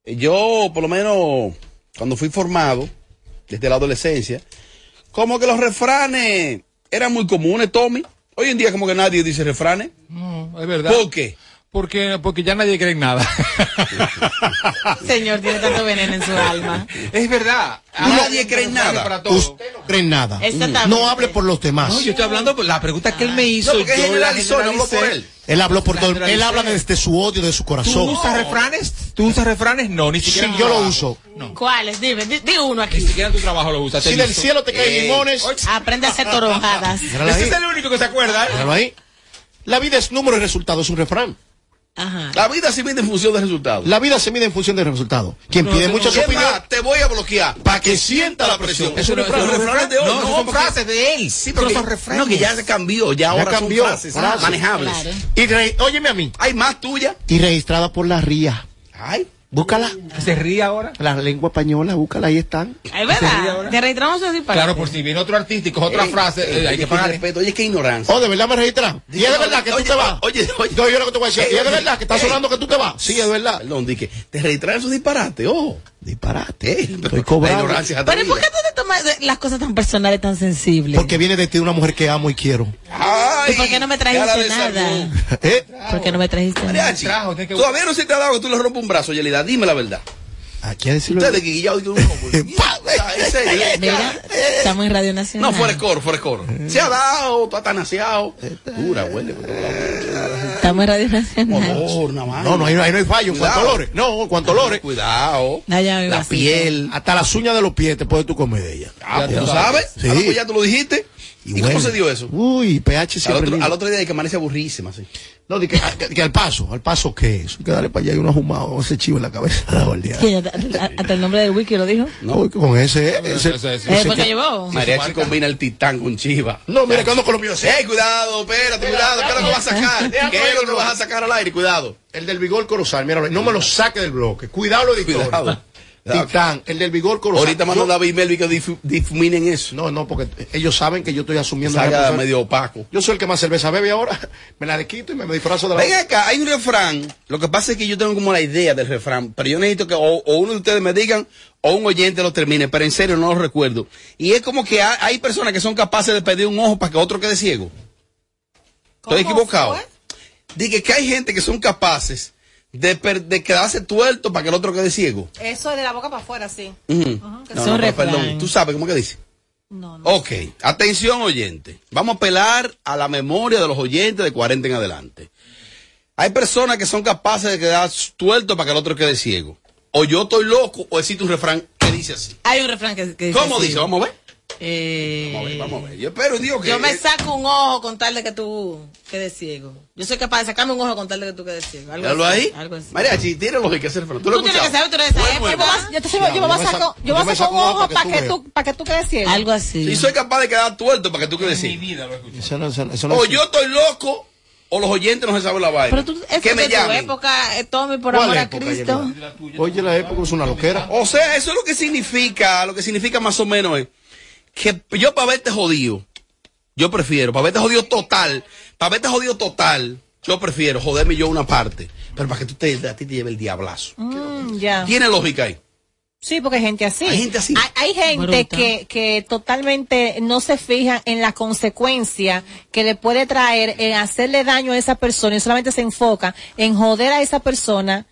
Eh, Yo, por lo menos, cuando fui formado, desde la adolescencia, como que los refranes eran muy comunes, Tommy. Hoy en día como que nadie dice refranes. No, es verdad. ¿Por qué? Porque, porque ya nadie cree en nada. Señor, tiene tanto veneno en su alma. Es verdad. Nadie cree en nada. Para. Usted no cree en nada. No hable por los demás. No, yo estoy hablando por la pregunta que él me hizo. No, porque yo la generalizó, no habló por él. Él habló por todo. Él habla desde su odio, de su ¿Tú corazón. usas refranes? ¿Tú usas refranes? No, ni Sí, siquiera. tu yo lo uso. ¿Cuáles? Dime, di, di uno Ni aquí. siquiera en tu trabajo lo usas. Si del visto. cielo te caen Ey. limones. Aprende a hacer toronjadas. Ese es el único que se acuerda, ¿eh? Ahí. La vida es número y resultado, es un refrán. Ajá. La vida se mide en función de resultados. La vida se mide en función del resultado. Quien No, pide no, muchas ¿Qué opiniones. más? Te voy a bloquear. Para que sienta la presión. Eso no- refranes de hoy. no, son frases de él. Sí, pero son refranes. No, que ya se cambió. Ya, ahora cambió, son frases, frases. manejables. Claro. Y re- óyeme a mí. Hay más tuya. Y registrada por la RIA. Ay. Búscala. ¿Se ríe ahora? La lengua española, búscala, ahí están. Es ¿Se ríe verdad. Te registramos así para. Claro, por si viene otro coge otra Ey, frase, ey, eh, hay oye, que pagar. respeto. Oye, qué ignorancia. Oh, ¿de verdad me registran? Y es de verdad que tú te vas. oye, oye. Yo lo que te voy a decir. Ey, Y es de verdad que está sonando que tú te vas. Sí, es de verdad. Perdón, di que te registraron esos disparates. Oh, Disparate. Estoy cobrando. Pero ¿y por qué tú te tomas las cosas tan personales, tan sensibles? Porque viene de ti una mujer que amo y quiero. Ay, ¿Y por qué no me trajiste nada? ¿Eh? ¿Por qué no me trajiste nada? Mariachi, que- todavía no se te ha dado que tú le rompes un brazo, Yelida. Dime la verdad. Aquí a decirlo. Ustedes que guillado en serio. Mira, estamos en Radio Nacional. No, fuera de coro, fuera de coro. Se ha dado, tú has naciado. Dura, huele. por todos lados. Estamos en Radio Nacional. Olor, nada más. No, no, ahí no, ahí no hay fallo. Cuidado. olores. No, en cuanto olores. Cuidado. La piel. Hasta las uñas de los pies te puedes tú comer de ella. Ah, pues, tú ¿tú sabes. sabes? Sí. Ah, pues ya tú lo dijiste. ¿Y, cómo huele. se dio eso? Uy, pH Al siempre. al otro día hay que amanece aburrísima, sí. No, di que, que, que al paso. ¿Al paso qué es? Hay que darle para allá y uno ahumado ese chivo en la cabeza. Sí, hasta, el nombre del wiki lo dijo. No, con ese. ese, Ese- ese- que- llevó. Mariachi combina el titán con Chiva. No, mira que ando con los míos. ¡Ey, cuidado! Espérate, cuidado. ¿Qué es lo que vas a sacar? ¿Qué es lo que vas a sacar al aire? Cuidado. El del vigor corozal, míralo. No me lo saque del bloque. Cuidado, los editores. Cuidado. Titán, el del vigor corozal. Ahorita mandó Yo- David Melvi que difu- difuminen eso. No, no, porque ellos saben que yo estoy asumiendo responsabilidad. medio opaco. Yo soy el que más cerveza bebe ahora. Me la desquito y me, me disfrazo de la Ven acá, hay un refrán. Lo que pasa es que yo tengo como la idea del refrán, pero yo necesito que o, o uno de ustedes me digan o un oyente lo termine, pero en serio no lo recuerdo. Y es como que hay, hay personas que son capaces de pedir un ojo para que otro quede ciego. Estoy ¿Cómo equivocado. fue? Dije que hay gente que son capaces de, per- de quedarse tuerto para que el otro quede ciego. Eso es de la boca para afuera, sí. Ujú. que No, son no, pero refrán. perdón, tú sabes cómo que dice. No, no. Ok, atención oyente. Vamos a apelar a la memoria de los oyentes de 40 en adelante. Hay personas que son capaces de quedar tuerto para que el otro quede ciego. O yo estoy loco o existe un refrán que dice así. Hay un refrán que, que dice ¿Cómo así. dice? Vamos a ver. Eh, Vamos a ver, vamos a ver. Yo espero, Dios, que... Yo me saco un ojo con tal de que tú quedes ciego. Yo soy capaz de sacarme un ojo con tal de que tú quedes ciego. Algo así, ahí. Algo así. Mariachi, tiene lógica ese refrán. Tú lo Tú tienes que saber, tú eres Bueno, bueno. Yo te yo me voy a yo me sacar, saco- yo me saco un ojo para que tú, para que tú quedes ciego. Algo así. Y soy capaz de quedar tuerto para que tú quedes ciego. Eso no, eso no- eso no O yo estoy loco o los oyentes no se saben la vaina. Pero tú, eso que es me llamen. época, eh, Tommy, por ¿Cuál amor a Cristo. Oye, la época es una loquera. O sea, eso es lo que significa, lo que significa más o menos es que yo para verte jodido, Yo prefiero, para verte jodido total, para verte jodido total, yo prefiero joderme yo una parte, pero para que tú te, a ti te lleve el diablazo. Mm, ya. Tiene lógica ahí. Sí, porque hay gente así. Hay gente así. Hay, hay gente que, que totalmente no se fija en la consecuencia que le puede traer en hacerle daño a esa persona y solamente se enfoca en joder a esa persona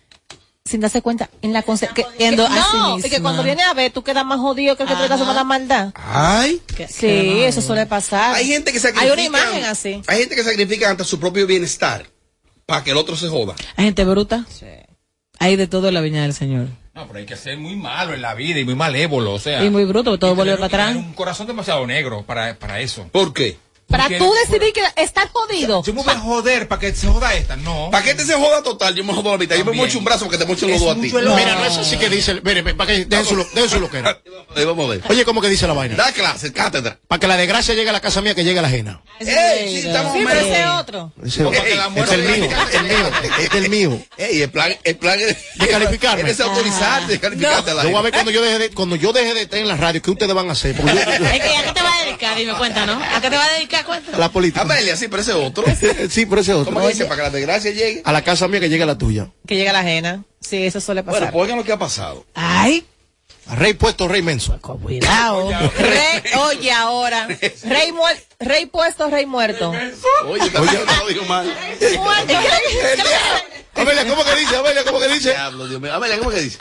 sin darse cuenta en la consecuencia. Sí No, y que cuando viene a ver, tú quedas más jodido que el que te está haciendo la maldad. Ay. Sí, eso suele pasar. Hay gente que Hay sacrifica. una imagen así. Hay gente que sacrifica ante su propio bienestar para que el otro se joda. Hay gente bruta. Hay de todo en la viña del Señor. No, pero hay que ser muy malo en la vida y muy malévolo, o sea. Y muy bruto, porque todo vuelve para atrás. Un corazón demasiado negro para, para eso. ¿Por qué? Para tú decidir que estás jodido. Yo me voy a joder para que se joda esta, no. ¿Para que te se joda total? Yo me jodo la mitad. Yo me mocho un brazo porque te mocho los dos a ti. Mira, no es así que dice. Mire, para que dejen su, dejen su loquera. Ahí vamos a ver. Oye, ¿cómo que dice la vaina? Da clase, cátedra. Para que la desgracia llegue a la casa mía, que llegue a la ajena. ¡Ey! Sí, estamos Sí, pero medio- ese es otro. Ese- Porque Ey, la es el mío, es el mío, es el mío. Ey, el plan, el plan es Descalificarme. Es autorizarte, descalificarte al Yo voy a ver cuando yo deje de, cuando yo deje de estar en la radio, ¿qué ustedes van a hacer? Porque yo- Es que, ¿a qué te vas a dedicar? Dime cuenta, ¿no? ¿A qué te vas a dedicar? Cuenta. a la política. Amelia, sí, pero ese es otro. Sí, pero ese otro. ¿Cómo dice? Para que la desgracia llegue. A la casa mía que llegue la tuya. Que llega la ajena. Sí, eso suele Bueno, pasar. pues oigan lo que ha pasado. Ay, A rey puesto, rey menso. cuidado. Rey, oye, ahora. Rey, muer- rey puesto, rey muerto. Oye, también yo lo digo mal. Muerto. Amelia, ¿cómo que dice? Amelia, ¿cómo que dice? Diablo, Dios mío. Amelia, ¿cómo que dice?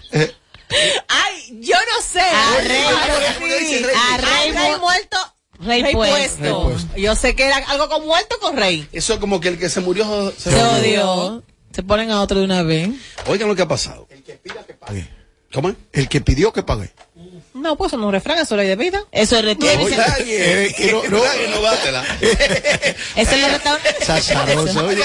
Ay, yo no sé. A rey. A rey, Rey rey muerto. Rey Rey puesto. puesto. Rey puesto. Yo sé que era algo con muerto con rey. Eso es como que el que se murió se Se odió. Se ponen a otro de una vez. Oigan lo que ha pasado. Pague. ¿Cómo? El que pidió que pague. No, pues eso no es un refrán, eso es ley de vida. Eso es retiro. Oye, que no- no- no dátela. Eso es lo restaurantes. Sasaroso, oye.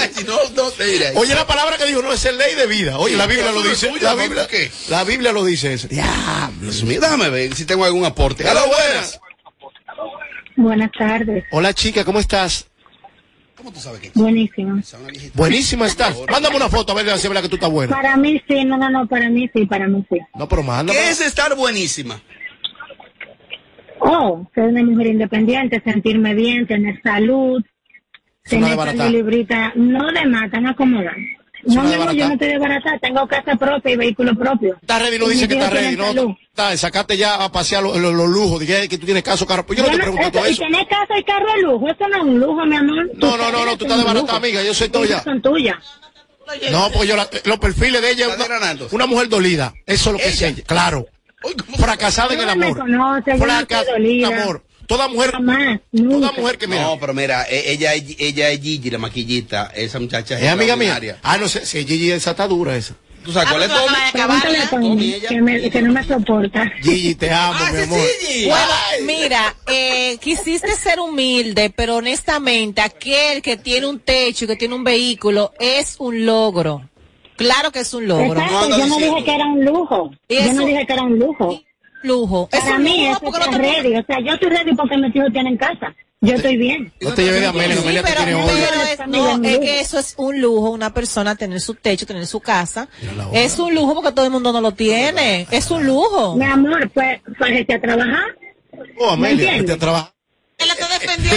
Oye, la palabra que dijo no es ley de vida. Oye, la Biblia lo dice. La. Biblia, ¿Por qué? la Biblia lo dice eso. Dios mío, déjame ver si tengo algún aporte. Hola, buenas. Buenas tardes. Hola, chica, ¿cómo estás? ¿Cómo tú sabes que Buenísimo. Buenísima estás. Mándame una foto a ver si es verdad que tú estás buena. Para mí sí, no, no, no, para mí sí, para mí sí. No, pero mándame. ¿Qué es estar buenísima? Oh, ser una mujer independiente, sentirme bien, tener salud, tener librita, no de mata, no acomodar. No, mi amor, yo no estoy de barata, tengo casa propia y vehículo propio. Está ready, no Y dice que está ready, no. salud. Está, sacaste ya a pasear los los- los lujos, dije que tú tienes caso, carro. Pues yo no te pregunto todo y eso. tener casa y carro de lujo, eso no es un lujo, mi amor. No, no, no, no, tú estás de barata, amiga, yo soy tuya. Son tuyas. No, porque yo la- los perfiles de ella es una, una mujer dolida. Eso es lo que es ella. Claro. Fracasada en el Tú no me amor. conoces, yo no Fraca- soy dolida. amor. Toda mujer, toda mujer que mira. No, pero mira, e- ella, es- ella es Gigi, la maquillita. Esa muchacha es Es amiga mía. Ah, no sé, si Gigi esa está dura esa. ¿Tú sabes cuál es Tommy? Pregúntale a Tommy, que, me- que no me soporta. Gigi, te amo, mi amor. Bueno, mira, eh, quisiste ser humilde, pero honestamente, aquel que tiene un techo y que tiene un vehículo es un logro. Claro que es un logro. Exacto, yo no dije que era un lujo. Yo no dije que era un lujo. Lujo. Es Para un mí lujo eso no te- ready. O sea, yo estoy ready porque mis hijos tienen casa. Yo estoy bien. No te lleves de Amelia, Sí, Amelia te pero, tiene pero es, no, es que eso es un lujo, una persona tener su techo, tener su casa. Es un lujo porque todo el mundo no lo tiene. Es un lujo. Mi amor, pues, pues vete a trabajar. Oh, Amelia, vete a trabajar.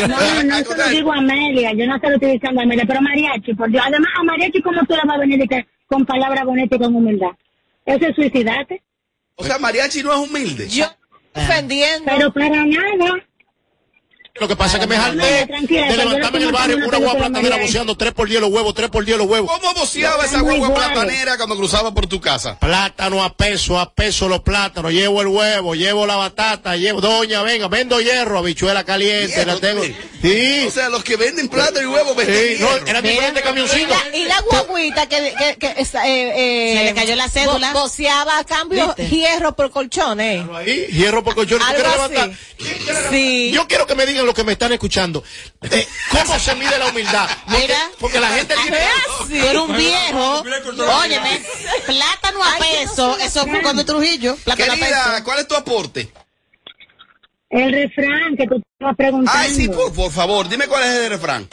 No, no, no, eso lo digo a Amelia. Yo no estoy utilizando a Amelia, pero mariachi, por Dios. Además, a mariachi, ¿cómo tú le vas a venir con palabras bonitas y con humildad? Eso es suicidarte. O sea, Mariachi no es humilde. Yo ofendiendo. Pero para nada. Lo que pasa es que me jalté de levantarme en el barrio una guagua platanera boceando tres por diez los huevos, tres por diez los huevos. ¿Cómo voceaba esa guagua platanera cuando cruzaba por tu casa? Plátano a peso, a peso los plátanos, llevo el huevo, llevo la batata, llevo, doña, venga, vendo hierro, habichuela caliente, Hierro la tengo. Sí. O sea, los que venden plátano y huevo venden Sí, no, hierro. era diferente Y camioncito. la, y la guaguita que, que, que esa, eh, eh, Se le cayó la cédula. bo- Boceaba a cambio ¿Viste? hierro por colchones. Ahí, hierro por. Sí. Yo quiero que me digan los que me están escuchando. eh, ¿Cómo se mide la humildad? Porque, Mira. porque la gente tiene. Tú eres un viejo. Óyeme, plátano a peso. Eso fue cuando Trujillo. Plátano a Querida, peso. ¿cuál es tu aporte? El refrán que tú estabas preguntando. Ay, sí, por, por favor, dime cuál es el refrán.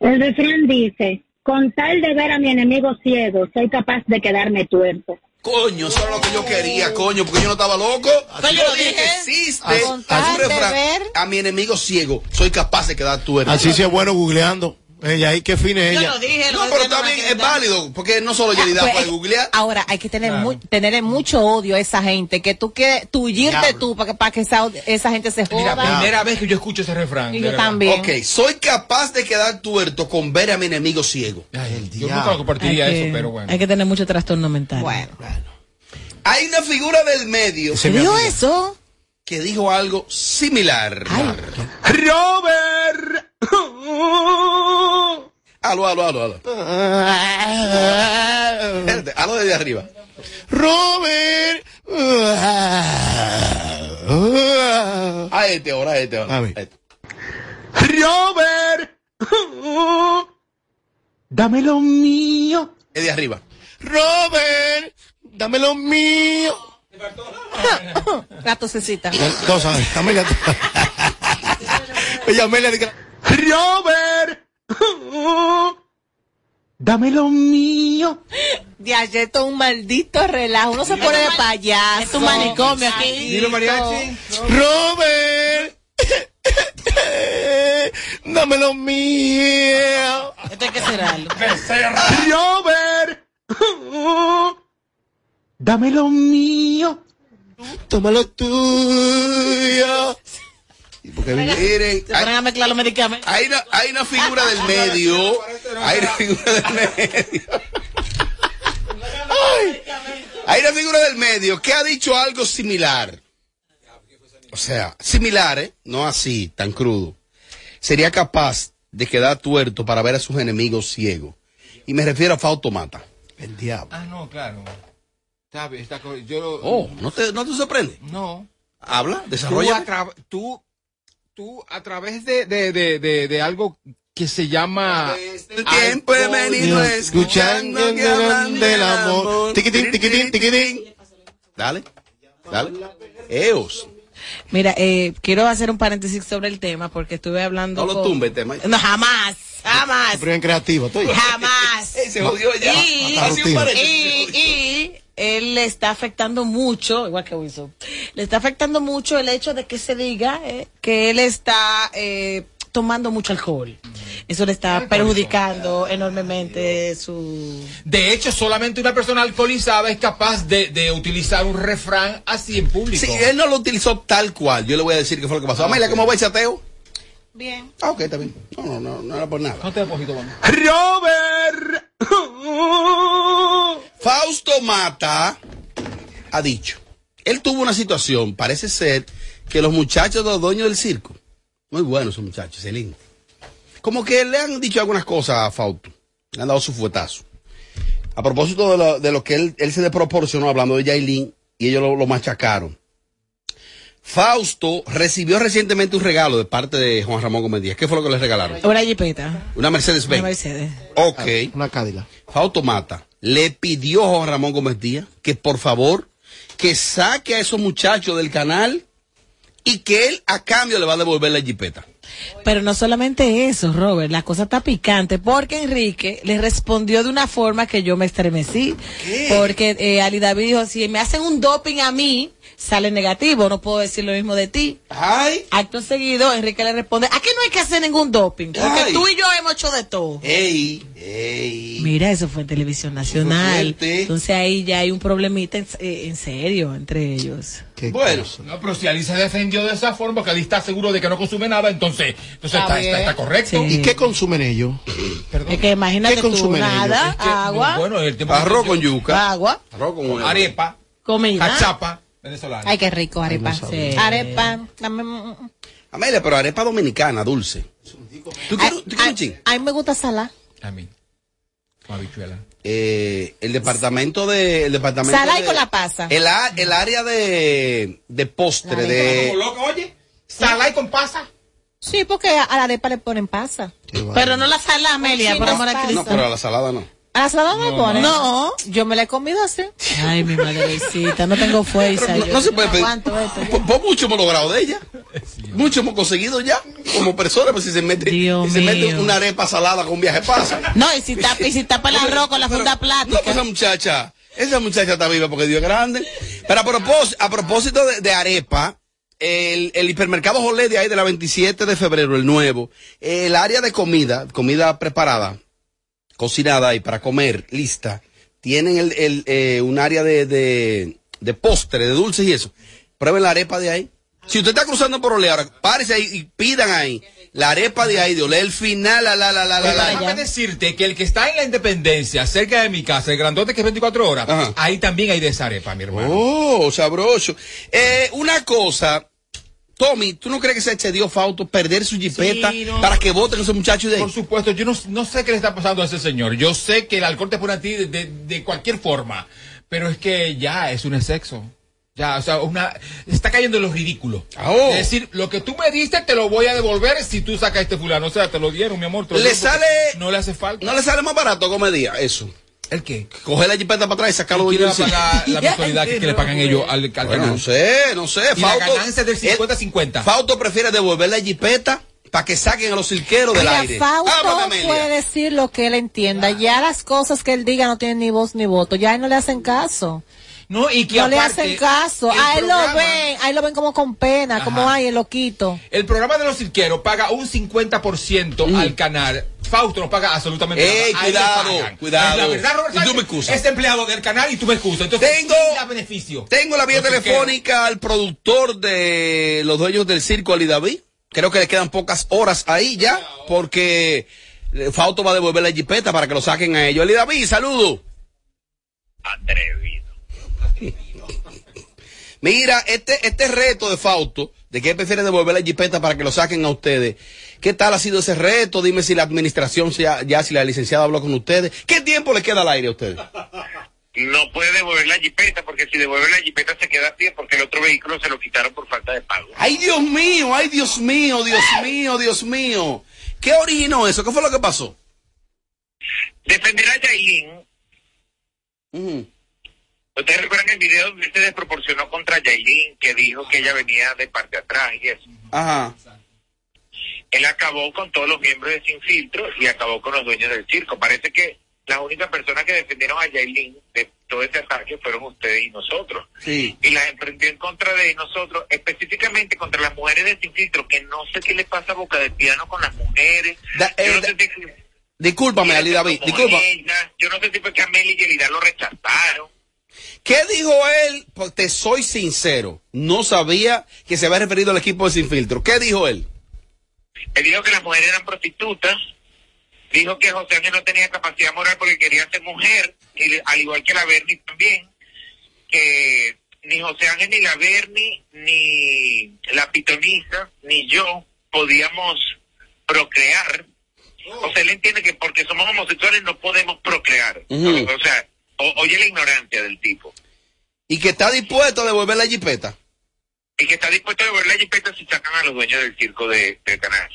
El refrán dice, con tal de ver a mi enemigo ciego, soy capaz de quedarme tuerto. Coño, eso era lo que yo quería, coño, porque yo no estaba loco. Pues yo lo dije que existe un Contar, refrán. A mi enemigo ciego, soy capaz de quedar tuerto. Así sí es bueno googleando. Ella ahí, qué fine Yo ella. lo dije. No, lo pero me quedé. es válido, porque no solo Yelida Pues, puede googlear. Ahora, hay que tener, mu- tener mucho odio a esa gente, que tú quieres tuyirte Diablo. tú para que, para que esa, esa gente se Mira, joda. primera vez que yo escucho ese refrán. Y yo también. Ok, soy capaz de quedar tuerto con ver a mi enemigo ciego. Ay, yo diablo. nunca compartiría Hay que- eso, pero bueno. Hay que tener mucho trastorno mental. Bueno. Hay una figura del medio ¿Qué mi dijo eso? que dijo algo similar. Robert. Aló, aló, aló, aló. Espérate, aló desde arriba. Robert. A este ahora, a este ahora. A ver. a este. Robert. Dame lo mío. Es de arriba. Robert. Dame lo mío. La tosecita. Dos años. Amelia. Ella Amelia dice, Robert. Dame lo mío. De ayer todo un maldito relajo. Uno se pone de payaso. Es un manicomio aquí. Dilo, mariachi. Robert. Dame lo mío. Esto hay que cerrarlo. Robert. Dame lo mío. Toma lo tuyo. Miren, ponen a mezclar los medicamentos. hay una, hay una figura del medio. Hay una figura del medio. Ay. Hay una figura del medio que ha dicho algo similar. O sea, similar, ¿eh? No así, tan crudo. Sería capaz de quedar tuerto para ver a sus enemigos ciegos. Y me refiero a Fautomata. El diablo. Ah, no, claro. Está bien, está yo lo- Oh, ¿no te, no te sorprende? No. Habla, desarrolla. tú, tú a través de, de, de, de, de algo que se llama... El tiempo he venido escuchando que hablan del amor. Tiquitín, tiquitín, tiquitín. Dale, dale. Eos. Mira, eh, quiero hacer un paréntesis sobre el tema porque estuve hablando. No lo con- tumbe el tema. No, jamás, jamás, creativo, estoy. jamás. Se jodió ya. Y, y, y él le está afectando mucho, igual que Wilson, le está afectando mucho el hecho de que se diga eh, que él está eh, tomando mucho alcohol. Eso le está perjudicando enormemente su... De hecho, solamente una persona alcoholizada es capaz de, de utilizar un refrán así en público. Sí, él no lo utilizó tal cual. Yo le voy a decir qué fue lo que pasó. Amelia, ¿cómo va el chateo? Bien. Ah, ok, está bien. No, no, no, no era por nada. No te deposito, vamos. Robert. Fausto Mata ha dicho, él tuvo una situación, parece ser que los muchachos de los dueños del circo, muy buenos esos muchachos, excelente, como que le han dicho algunas cosas a Fausto, le han dado su fuetazo. A propósito de lo, de lo que él, él se desproporcionó hablando de Yailin y ellos lo, lo machacaron. Fausto recibió recientemente un regalo de parte de Juan Ramón Gómez Díaz. ¿Qué fue lo que le regalaron? Una jipeta, Una Mercedes una Benz. Mercedes. Ok. Una Cádila. Fausto Mata le pidió a Juan Ramón Gómez Díaz que por favor que saque a esos muchachos del canal y que él a cambio le va a devolver la jipeta. Pero no solamente eso, Robert, la cosa está picante porque Enrique le respondió de una forma que yo me estremecí. Porque eh, Ali David dijo, si me hacen un doping a mí, sale negativo, no puedo decir lo mismo de ti. Ay, Acto seguido, Enrique le responde, aquí no hay que hacer ningún doping, porque Ay. tú y yo hemos hecho de todo. ey, ey. Mira, eso fue en televisión nacional. Entonces ahí ya hay un problemita en, eh, en serio entre ellos. Qué Bueno, cosa. No, pero si Ali se defendió de esa forma, que Ali está seguro de que no consume nada, entonces, entonces está, está, está correcto. Sí. ¿Y qué consumen ellos? Es que imagínate ¿Qué tú, consumen ellos? nada, Es que, agua, Bueno, el tiempo arroz con yuca. agua, Arroz con arepa, comida. cachapa, venezolana. Ay, qué rico, arepa. Sí. Arepa. Dame, mm, mm. Amelia, pero arepa dominicana, dulce. ¿Tú quieres, tú quieres un? A mí me gusta salá. A mí. Con habichuela. Eh, el departamento de... El departamento Salá y de- con la pasa. El, el área de, de postre, de... Como loca, oye. Salá y con pasa. Sí, porque a la arepa le ponen pasa. Pero no la sala, Amelia, por amor a No, Cristo. pero a la salada no. ¿A la salada no le ponen? No. Yo me la he comido así. Ay, mi madrecita, no tengo fuerza. No, no se puede pedir. aguanto esto. Por, por mucho hemos logrado de ella. Mucho hemos conseguido ya. Como personas, pues si se mete, Dios si se mete una arepa salada con viaje pasa. No, y si tapa, y si tapa el arroz con la funda No, plástica. pues esa muchacha, Esa muchacha está viva porque Dios es grande. Pero a propósito, a propósito de, de arepa, el, el hipermercado Jolé de ahí de la 27 de febrero, el nuevo, el área de comida, comida preparada, cocinada y para comer, lista, tienen el, el, eh, un área de, de, de postre, de dulces y eso. Prueben la arepa de ahí. Si usted está cruzando por Olé, ahora párese ahí y pidan ahí la arepa de ahí de Olé, el final, la, la, la, la, la, Pero la. déjame decirte que el que está en la Independencia, cerca de mi casa, el grandote que es 24 horas, ahí también hay de esa arepa, mi hermano. Oh, sabroso. Eh, una cosa, Tommy, ¿tú no crees que se excedió Fausto perder su jipeta Sí, no. para que voten esos muchachos de ahí? Por supuesto, yo no, no sé qué le está pasando a ese señor. Yo sé que el alcohol te pone a ti de, de- de cualquier forma, pero es que ya es un sexo. Ya, o sea, una, está cayendo en lo ridículo. Oh. Es decir, lo que tú me diste te lo voy a devolver si tú sacas este fulano. O sea, te lo dieron, mi amor. te lo Le dieron sale- No le hace falta. ¿No le sale más barato comedia eso? ¿El qué? Coger la jipeta para atrás y sacarlo ¿Quién de le va a pagar la mensualidad que, que le pagan ellos al, al Bueno, no sé, no sé. Y la Fausto, ganancia es del 50-50. Fausto prefiere devolver la jipeta para que saquen a los cirqueros del Mira, aire. Fausto puede decir lo que él entienda. Ya las cosas que él diga no tienen ni voz ni voto. Ya a él no le hacen caso. No, y que no le hacen caso. A él programa- lo ven, a él lo ven como con pena, como ay, el loquito. El programa de los cirqueros paga un 50% al canal. Fausto no paga absolutamente. Ey, nada. Cuidado, cuidado. La verdad, Robert Y tú me excusas. es empleado del canal y tú me excusas. Entonces, Tengo- ¿quién da beneficio? Tengo la vía telefónica al productor de los dueños del circo, Ali David. Creo que le quedan pocas horas ahí ya, porque eh, Fausto va a devolver la jipeta para que lo saquen a ellos. Ali David, saludo. Mira, este, este reto de Fausto, de que él prefiere devolver la jipeta para que lo saquen a ustedes. ¿Qué tal ha sido ese reto? Dime si la administración, ya, ya si la licenciada habló con ustedes. ¿Qué tiempo le queda al aire a ustedes? No puede devolver la jipeta porque si devuelve la jipeta se queda a pie porque el otro vehículo se lo quitaron por falta de pago. Ay, Dios mío, ay, Dios mío, Dios mío, Dios mío. ¿Qué originó eso? ¿Qué fue lo que pasó? Defender a Yailin. Ustedes recuerdan el video donde se desproporcionó contra Yailin que dijo que ella venía de parte atrás y eso. Ajá. Él acabó con todos los miembros de Sin Filtro y acabó con los dueños del circo. Parece que las únicas personas que defendieron a Yailin de todo ese ataque fueron ustedes y nosotros. Sí. y las emprendió en contra de nosotros, específicamente contra las mujeres de Sin Filtro, que no sé qué le pasa a Boca de Piano con las mujeres. Da- yo, eh, no da- sé si, Discúlpame, Ali David, disculpa. ella, yo no sé si fue que Amelia y Yelida lo rechazaron. ¿Qué dijo él? Pues te soy sincero. No sabía que se había referido al equipo de Sin Filtro. ¿Qué dijo él? Él dijo que las mujeres eran prostitutas, dijo que José Ángel no tenía capacidad moral porque quería ser mujer, y al igual que la Bernie también, que ni José Ángel, ni la Bernie, ni la pitonisa, ni yo podíamos procrear. O sea, él entiende que porque somos homosexuales no podemos procrear. O sea, o- oye la ignorancia del tipo. Y que está dispuesto a devolver la jipeta. y que está dispuesto a devolver la jipeta si sacan a los dueños del circo de, canal.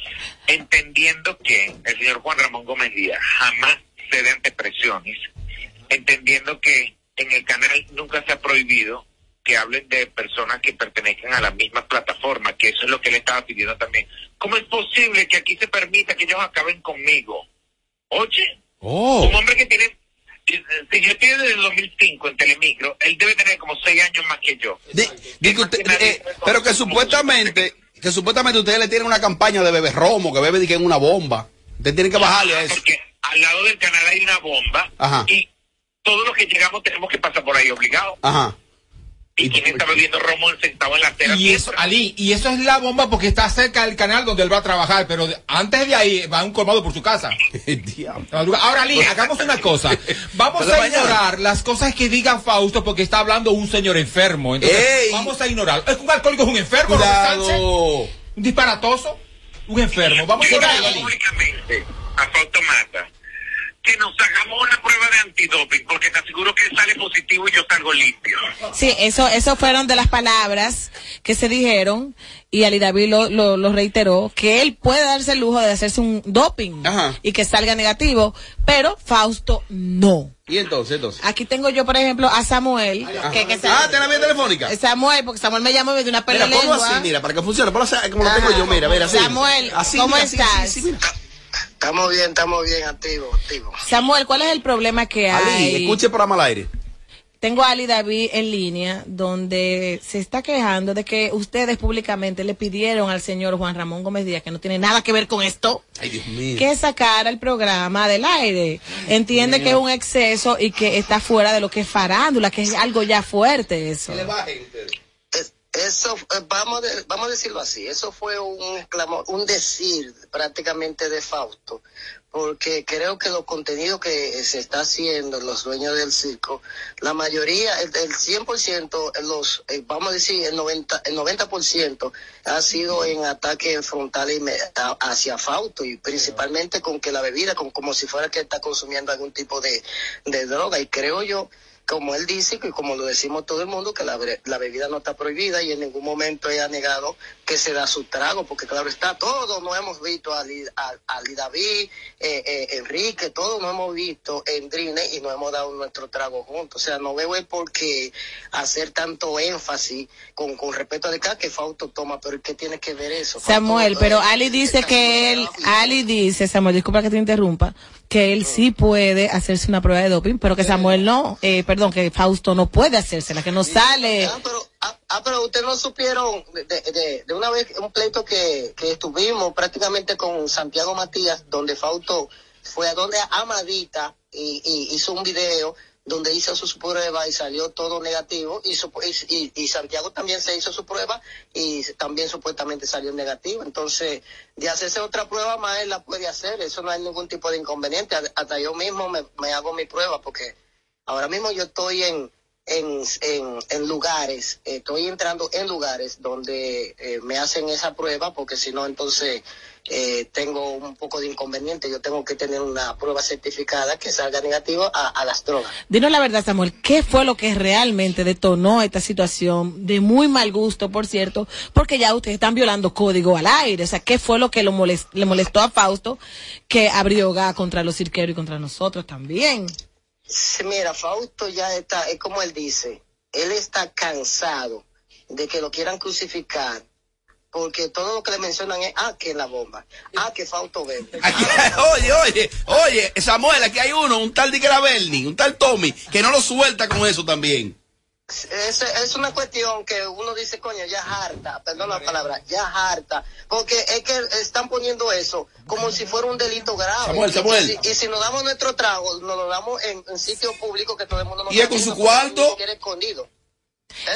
Entendiendo que el señor Juan Ramón Gómez Díaz jamás cede ante presiones, entendiendo que en el canal nunca se ha prohibido que hablen de personas que pertenezcan a la misma plataforma, que eso es lo que él estaba pidiendo también. ¿Cómo es posible que aquí se permita que ellos acaben conmigo? Oye, Oh. un hombre que tiene, si yo estoy desde el 2005 en Telemicro, él debe tener como seis años más que yo. Digo usted, eh, pero que supuestamente, que supuestamente ustedes le tienen una campaña de bebé romo, que bebe que en una bomba. Ustedes tienen que bajarle a eso. Porque al lado del canal hay una bomba Ajá. y todos los que llegamos tenemos que pasar por ahí obligados. Ajá. ¿Y quién está bebiendo romo sentado en la acera? Y eso, Ali, y eso es la bomba porque está cerca del canal donde él va a trabajar, pero antes de ahí va un colmado por su casa. Ahora, Ali, hagamos una cosa. Vamos a ignorar las cosas que diga Fausto porque está hablando un señor enfermo. Entonces, Ey. vamos a ignorar. Es un alcohólico es un enfermo. Sánchez. Un disparatoso. Un enfermo. Vamos a ignorarlo, públicamente a Fausto Mata que nos hagamos una prueba de antidoping porque te aseguro que sale positivo y yo salgo limpio. Sí, eso, eso fueron de las palabras que se dijeron y Ali David lo, lo, lo reiteró, que él puede darse el lujo de hacerse un doping y que salga negativo, pero Fausto no. ¿Y entonces, entonces? Aquí tengo yo, por ejemplo, a Samuel. Que, que se- Ah, ¿tiene la vía telefónica? Samuel, porque Samuel me llamó y me dio una Mira, pelea ponlo así, mira, para que funcione. Ponlo así, como lo tengo yo, mira, mira, así. Samuel, Así, ¿cómo mira, estás? así, así, mira. Estamos bien, estamos bien, activos, activos. Samuel, ¿cuál es el problema que hay? Ali, escuche el programa al aire. tengo a Ali David en línea, donde se está quejando de que ustedes públicamente le pidieron al señor Juan Ramón Gómez Díaz, que no tiene nada que ver con esto, Ay, Dios mío. que sacara el programa del aire. Entiende que es un exceso y que está fuera de lo que es farándula, que es algo ya fuerte eso. Eso, eh, vamos, de- vamos a decirlo así, eso fue un un decir prácticamente de Fausto, porque creo que los contenidos que se está haciendo los dueños del circo, la mayoría, el, el 100%, los, eh, vamos a decir, el 90%, el 90% ha sido en ataque frontal y me- a- hacia Fausto y principalmente con que la bebida, con, como si fuera que está consumiendo algún tipo de, de droga y creo yo como él dice y como lo decimos todo el mundo, que la, la bebida no está prohibida y en ningún momento ella ha negado que se da su trago, porque claro está, todos nos hemos visto a Ali, a, a Ali David, eh, eh, Enrique, todos nos hemos visto en Drine y nos hemos dado nuestro trago juntos. O sea, no veo el por qué hacer tanto énfasis con, con respecto a de acá que Fausto toma, pero ¿qué tiene que ver eso? Samuel, Fausto, pero Ali dice que él, Ali dice, Samuel, disculpa que te interrumpa, que él sí puede hacerse una prueba de doping, pero que Samuel no, eh, perdón, que Fausto no puede hacérsela, que no sale. Ah, pero ustedes no supieron de, de, de- de una vez un pleito que, que estuvimos prácticamente con Santiago Matías, donde Fausto fue a donde Amadita y, y hizo un video donde hizo su prueba y salió todo negativo y, su- y, y- Santiago también se hizo su prueba y también supuestamente salió negativo. Entonces, de hacerse otra prueba más, él la puede hacer. Eso no hay ningún tipo de inconveniente. Hasta yo mismo me, me hago mi prueba porque ahora mismo yo estoy en, en, en, en lugares, eh, estoy entrando en lugares donde eh, me hacen esa prueba porque si no entonces eh, tengo un poco de inconveniente. Yo tengo que tener una prueba certificada que salga negativa a, las drogas. Dinos la verdad, Samuel, ¿qué fue lo que realmente detonó esta situación de muy mal gusto, por cierto? Porque ya ustedes están violando código al aire. O sea, ¿qué fue lo que lo molest- le molestó a Fausto que abrió gas contra los cirqueros y contra nosotros también? Mira, Fausto ya está, es como él dice, él está cansado de que lo quieran crucificar porque todo lo que le mencionan es, ah, que la bomba, ah, que Fausto bebe. oye, oye, oye, Samuel, aquí hay uno, un tal Dick Berni, un tal Tommy, que no lo suelta con eso también. Es, es una cuestión que uno dice, coño, ya harta, perdón la palabra, ya harta, porque es que están poniendo eso como si fuera un delito grave. Samuel, Y- Samuel. Y, si- y si nos damos nuestro trago, nos lo damos en, en sitio público que todo el mundo nos ¿Y es con su cuarto? escondido.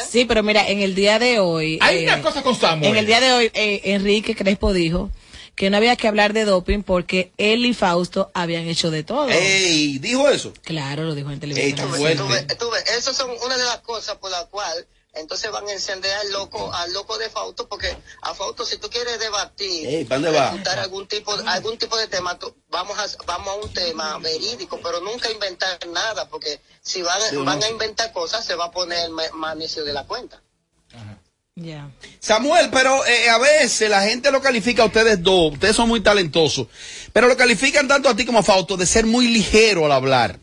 Sí, pero mira, en el día de hoy. Hay eh, una cosa con Samuel. En el día de hoy, eh, Enrique Crespo dijo que no había que hablar de doping porque él y Fausto habían hecho de todo. Ey, ¿dijo eso? Claro, lo dijo en televisión. Ey, está Tú ves, tú ves, tú ves, esas son una de las cosas por la cual entonces van a encender al loco, al loco de Fausto, porque a Fausto si tú quieres debatir, Ey, ¿pa' dónde va? algún tipo, algún tipo de tema, tú- vamos a, vamos a un tema verídico, pero nunca inventar nada, porque si van, Sí, van no. a inventar cosas se va a poner más necio de la cuenta. Ya. Samuel, pero eh, a veces la gente lo califica a ustedes dos, ustedes son muy talentosos, pero lo califican tanto a ti como a Fausto de ser muy ligero al hablar.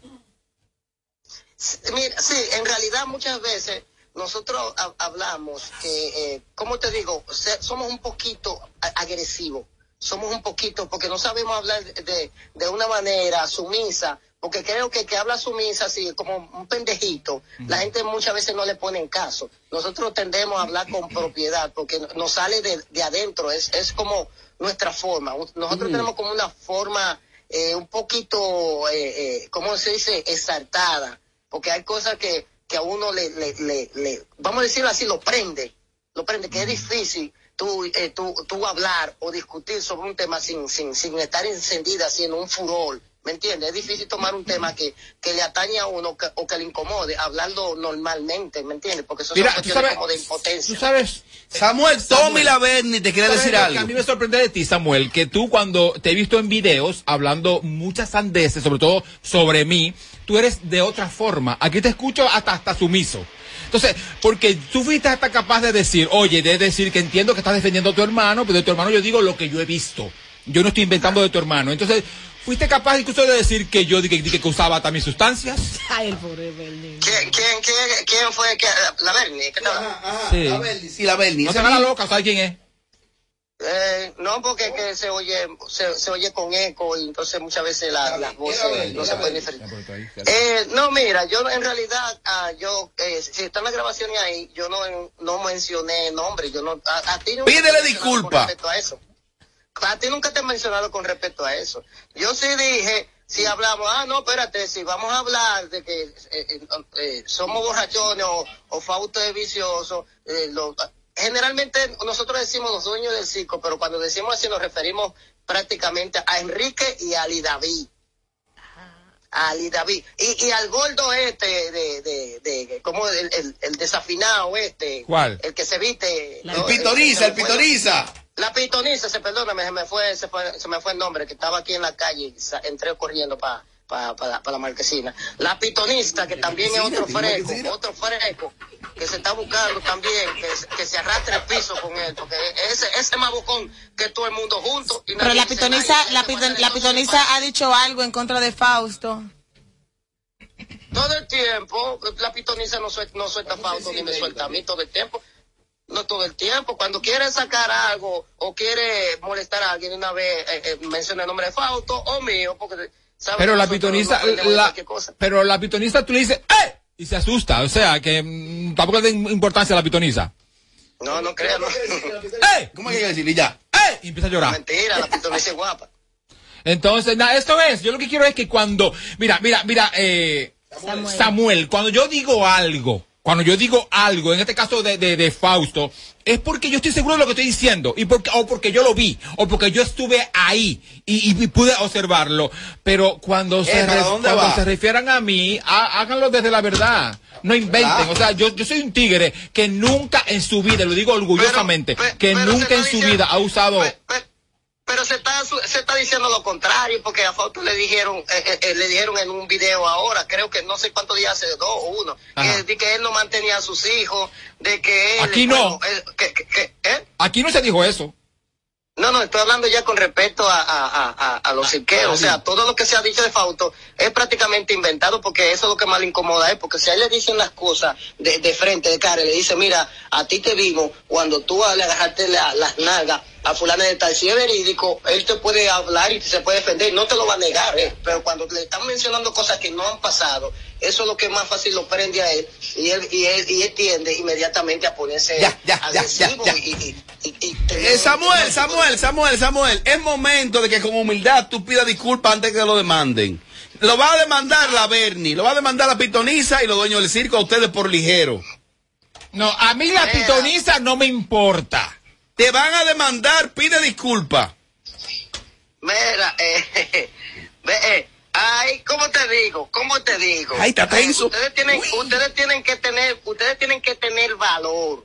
Mira, sí, en realidad muchas veces nosotros ha- hablamos que, eh, ¿cómo te digo? Se- somos un poquito agresivos, somos un poquito, porque no sabemos hablar de, de una manera sumisa, porque creo que el que habla sumisa, así como un pendejito, la gente muchas veces no le pone en caso. Nosotros tendemos a hablar con propiedad, porque no- nos sale de, de adentro, es, es como nuestra forma. Nosotros Mm. tenemos como una forma eh, un poquito, eh, eh, ¿cómo se dice? Exaltada, porque hay cosas que, que a uno le, le, le, le- vamos a decirlo así, lo prende, lo prende, que es difícil tú, eh, tú, tú hablar o discutir sobre un tema sin, sin, sin estar encendida, en un furor, ¿me entiendes? Es difícil tomar un tema que, que le atañe a uno que- o que le incomode, hablarlo normalmente, ¿me entiendes? Porque eso Mira, son tú sabes- como de impotencia. Tú sabes. Samuel, Tommy Laverni te quiere ¿Sabes decir lo que algo. A mí me sorprende de ti, Samuel, que tú cuando te he visto en videos hablando muchas sandeces, sobre todo sobre mí, tú eres de otra forma. Aquí te escucho hasta, hasta sumiso. Entonces, porque tú fuiste hasta capaz de decir, oye, de decir que entiendo que estás defendiendo a tu hermano, pero de tu hermano yo digo lo que yo he visto. Yo no estoy inventando de tu hermano. Entonces, fuiste capaz incluso de decir que yo dije, dije que usaba también sustancias. Ay, el pobre Berlín. ¿Quién, quién, quién, quién fue que, la Berni? ¿qué tal? Sí. Sí, la Berni. No ese te hagas mismo. loca, ¿sabes quién es? Eh, no, porque es que se oye, se, se oye con eco y entonces muchas veces la- las voces no se pueden diferenciar. Eh, no, mira, yo en realidad, ah, yo, eh, si están las grabaciones ahí, yo no, no mencioné nombre, yo no, a, a ti nunca te he Pídele mencionado disculpa. Con respecto a eso. A ti nunca te he mencionado con respecto a eso. Yo sí dije, si hablamos, ah, no, espérate, si vamos a hablar de que eh, eh, eh, somos borrachones o, o Fausto es vicioso, eh, lo- generalmente nosotros decimos los dueños del circo, pero cuando decimos así nos referimos prácticamente a Enrique y a Ali David. A Ali David. Y, y al gordo este, de, de, de, como el, el, el desafinado este. ¿Cuál? El que se viste. El pitoniza, el pitoniza. La pitoniza, se perdóname, se me fue, se fue, se me fue el nombre, que estaba aquí en la calle y sa- entré corriendo para para la marquesina. La pitonista, que también es otro fresco, otro fresco, que se está buscando también, que, se- que se arrastre el piso con él, porque ese, ese es más bocón que todo el mundo junto. y Pero la y la, piton- la no pitoniza ha dicho algo en contra de Fausto. todo el tiempo, la pitoniza no suelta, no suelta Fausto ni me suelta a mí todo el tiempo. No todo el tiempo. Cuando quiere sacar algo o quiere molestar a alguien una vez, eh, eh, menciona el nombre de Fausto o mío, porque Pero la prendemos de la, pero la pitoniza tú le dices, ¡eh! Y se asusta, o sea, que mm, tampoco le den importancia a la pitoniza. No, no creo. No. ¡Eh! ¿Cómo hay que decirle ya? ¡Eh! Y empieza a llorar. Mentira, la es guapa. Entonces, nada, esto es, yo lo que quiero es que cuando, mira, mira, mira, eh, Samuel. cuando yo digo algo, cuando yo digo algo, en este caso de, de, de Fausto, es porque yo estoy seguro de lo que estoy diciendo, y porque, o porque yo lo vi, o porque yo estuve ahí y, y- y pude observarlo. Pero cuando, se, ¿para re- cuando va? se refieran a mí, há- háganlo desde la verdad. No inventen, o sea, yo, yo soy un tigre que nunca en su vida, lo digo orgullosamente, que nunca en su vida ha usado... Pero se está, se está diciendo lo contrario, porque a Fausto le dijeron, eh, eh, eh, le dijeron en un video ahora, creo que no sé cuántos días hace, dos o uno, que, de que él no mantenía a sus hijos, de que él... Aquí no. bueno, él- que- que- que- ¿eh? Aquí no se dijo eso. No, no, estoy hablando ya con respecto a, a, a, a- los cirqueros. O sea, todo lo que se ha dicho de Fausto es prácticamente inventado porque eso es lo que más le incomoda a él. Porque si a él le dicen las cosas de, de frente, de cara, y le dice, mira, a ti te vimos cuando tú le agarraste la- las nalgas a fulano de tal, si es verídico, él te puede hablar y se puede defender, no te lo va a negar, ¿eh? pero cuando le están mencionando cosas que no han pasado, eso es lo que más fácil lo prende a él y él, y él, y él tiende inmediatamente a ponerse agresivo y, y- y- y tener- Eh, Samuel, Samuel, Samuel, Samuel, es momento de que con humildad tú pidas disculpas antes que lo demanden. Lo va a demandar la Bernie, lo va a demandar la Pitoniza y los dueños del circo a ustedes por ligero. No, a mí la pitoniza no me importa. Te van a demandar, pide disculpas. Mira, eh, ve, eh, ay, ¿cómo te digo? ¿Cómo te digo? Ay, está tenso. Ustedes tienen, ustedes tienen que tener, ustedes tienen que tener valor.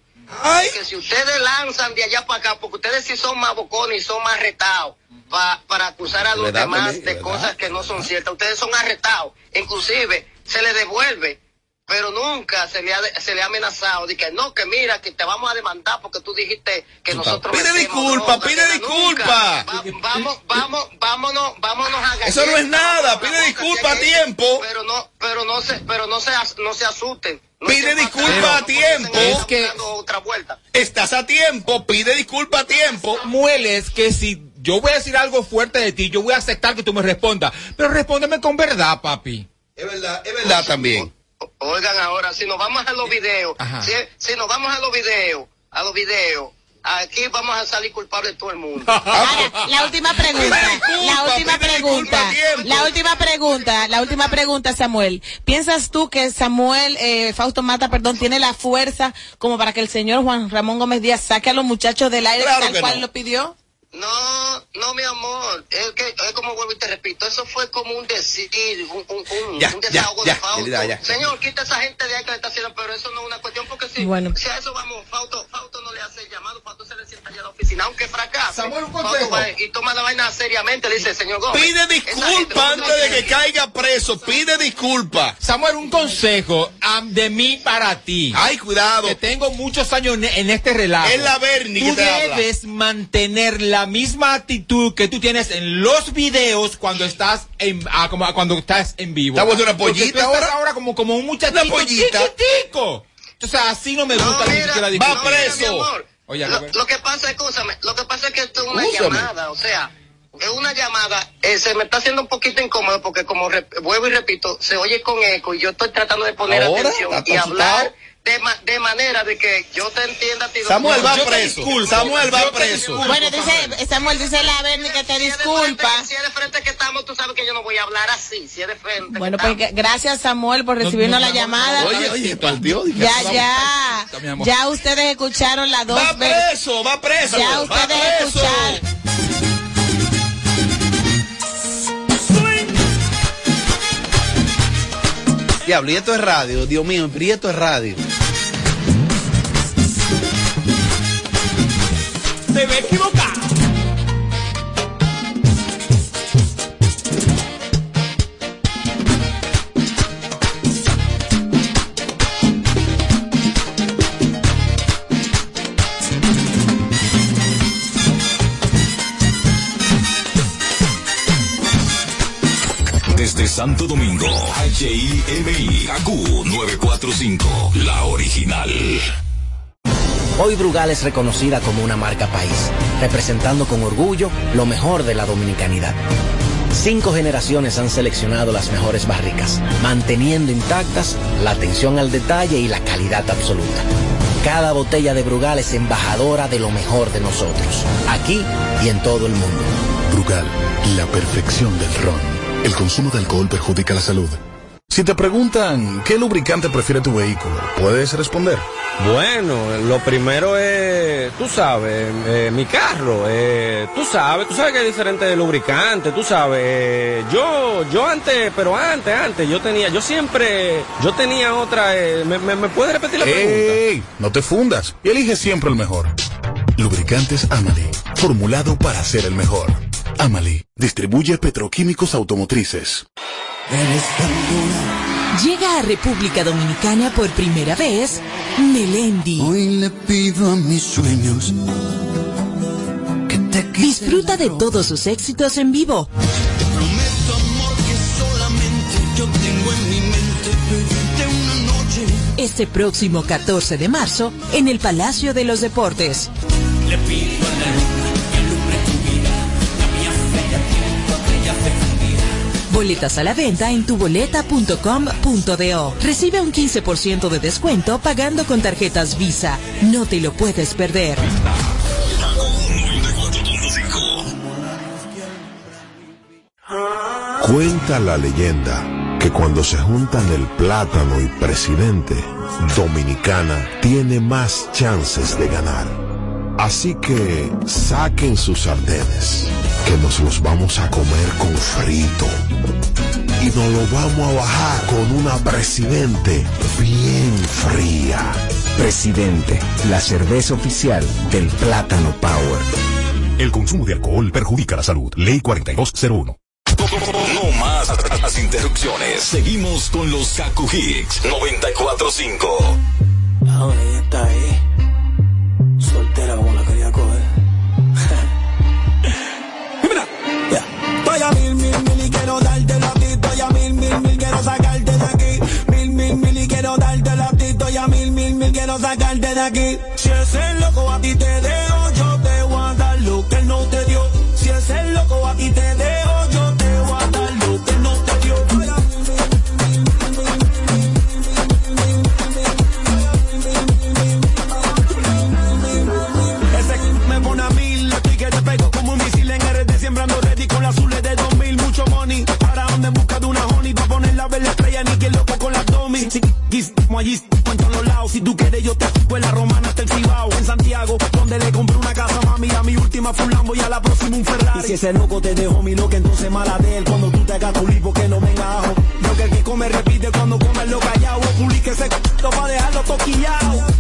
Que si ustedes lanzan de allá para acá, porque ustedes sí son más bocones y son más retados pa- para acusar a los ¿Verdad, demás de cosas que no son ciertas. Ustedes son arrestados. Inclusive, se les devuelve. Pero nunca se le, ha, se le ha amenazado de que no, que mira, que te vamos a demandar porque tú dijiste que nosotros... Pide disculpa, droga, pide disculpa. Va- vamos, vamos, vámonos, vámonos a Eso no es galletas, nada, pide disculpa a tiempo. Pero no, pero no se, pero no se, no se asusten. No Pide disculpa a tiempo. Es que otra vuelta. Estás a tiempo, pide disculpa a tiempo. Mueles que si yo voy a decir algo fuerte de ti, yo voy a aceptar que tú me respondas. Pero respóndeme con verdad, papi. Es verdad, es verdad también. Oigan ahora, si nos vamos a los videos, Ajá. si, si nos vamos a los videos, a los videos, aquí vamos a salir culpables todo el mundo. Ahora, la última pregunta, la última pregunta, la última pregunta, la última pregunta, Samuel. ¿Piensas tú que Samuel, eh, Fausto Mata, perdón, tiene la fuerza como para que el señor Juan Ramón Gómez Díaz saque a los muchachos del aire Claro tal cual no. lo pidió? No, no, mi amor, es que, es como vuelvo y te repito, eso fue como un decir, un, un, un, Ya, un ya, desahogo ya, de Fausto. ya, ya. Señor, quita esa gente de ahí que le está haciendo, pero eso no es una cuestión, porque si, Bueno. si a eso vamos, Fausto, Fausto no le hace el llamado, Fausto se le sienta allá a la oficina, aunque fracase. Samuel, un Fausto consejo. va y toma la vaina seriamente, le dice, señor Gómez. Pide disculpa antes de que caiga preso, pide disculpa. Samuel, un consejo de mí para ti. Ay, cuidado. Que tengo muchos años en, en este relajo. Es la Bernie Tú que te habla. debes mantener la misma actitud que tú tienes en los videos cuando estás en, ah, como, cuando estás en vivo. ¿Estás vuelto una pollita tú estás ahora? ahora como, como un muchachito Una pollita. chiquitico. O sea, así no me gusta ni siquiera Va preso. Oye, lo, que pasa, escúchame, lo que pasa es que esto es una Úsame. llamada, o sea, es una llamada, eh, se me está haciendo un poquito incómodo porque como re- vuelvo y repito, se oye con eco y yo estoy tratando de poner Ahora, atención ¿estás y hablar? De, ma- de manera de que yo te entienda a ti. Samuel va Yo te preso. Samuel va te preso. Bueno, Samuel. dice, Samuel dice la Bernie que te Si disculpa. frente- Si es de frente que estamos, tú sabes que yo no voy a hablar así, si es de frente. Bueno, pues gracias Samuel por recibirnos no, la mi amor, llamada. Oye, oye, partió. Ya, ya. Ya ustedes escucharon las dos Va preso, va preso. Ya va ustedes preso. escucharon. Diablo, y esto es radio, Dios mío, y esto es radio. Santo Domingo, HIMI, AQ 945, la original. Hoy Brugal es reconocida como una marca país, representando con orgullo lo mejor de la dominicanidad. Cinco generaciones han seleccionado las mejores barricas, manteniendo intactas la atención al detalle y la calidad absoluta. Cada botella de Brugal es embajadora de lo mejor de nosotros, aquí y en todo el mundo. Brugal, la perfección del ron. El consumo de alcohol perjudica la salud. Si te preguntan qué lubricante prefiere tu vehículo, puedes responder. Bueno, lo primero es, tú sabes, eh, mi carro, eh, tú sabes, tú sabes que hay diferentes lubricantes, tú sabes, eh, yo, yo antes, pero antes, antes, yo tenía, yo siempre, yo tenía otra, eh, ¿me, me, me puedes repetir la pregunta? ¡Ey! No te fundas y elige siempre el mejor. Lubricantes Amali, formulado para ser el mejor. Amali, distribuye petroquímicos automotrices. Llega a República Dominicana por primera vez Melendi. Hoy le pido a mis sueños Disfruta de todos sus éxitos en vivo. prometo amor que solamente yo tengo en mi mente una noche. Este próximo 14 de marzo en el Palacio de los Deportes. Le pido a la Boletas a la venta en tuboleta.com.do. Recibe un 15% de descuento pagando con tarjetas Visa. No te lo puedes perder. Cuenta la leyenda que cuando se juntan el plátano y presidente, Dominicana tiene más chances de ganar. Así que saquen sus sartenes, que nos los vamos a comer con frito. Y nos lo vamos a bajar con una presidente bien fría. Presidente, la cerveza oficial del Plátano Power. El consumo de alcohol perjudica la salud. Ley 4201. No más las interrupciones. Seguimos con los Kaku Hicks 945. Ahora está ahí, a mil, mil, mil y quiero darte la ti. Estoy a mil, mil, mil, quiero sacarte de aquí. Mil, mil, mil y quiero darte la ti. Estoy a mil, mil, mil, quiero sacarte de aquí. Si ese loco a ti te dejo, allí, en todos lados, si tú quieres yo te fui en la romana hasta el Cibao, en Santiago, donde le compré una casa mami, a mi última Lambo y a la próxima un Ferrari. Y si ese loco te dejó mi loca, entonces mala de él, cuando tú te hagas tu lipo que no venga ajo. Lo que el que come repite cuando come lo callado, publique ese pa' dejarlo toquillado.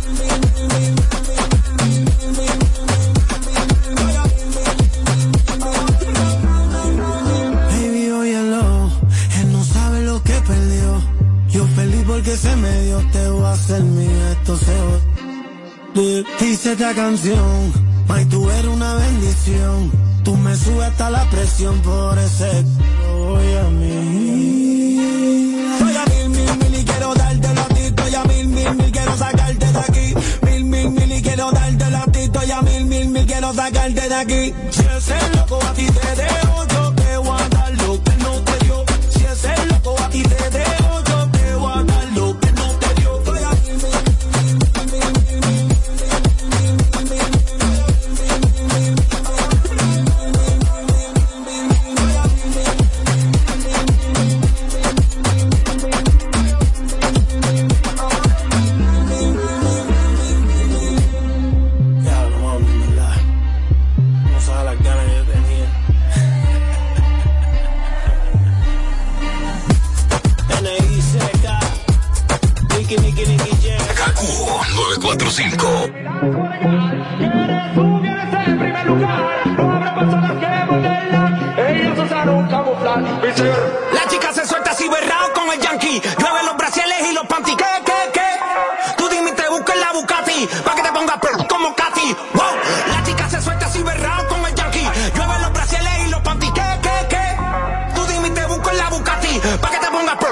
Va. Dice esta canción, May, tú eres una bendición. Tú me subes hasta la presión por ese voy a mí. Estoy a mil, mil, mil y quiero darte la ti. Estoy a mil, mil, mil, quiero sacarte de aquí. Mil, mil, mil y quiero darte la ti. Estoy a sacarte de aquí. Si ese loco a ti te dejo, Pa'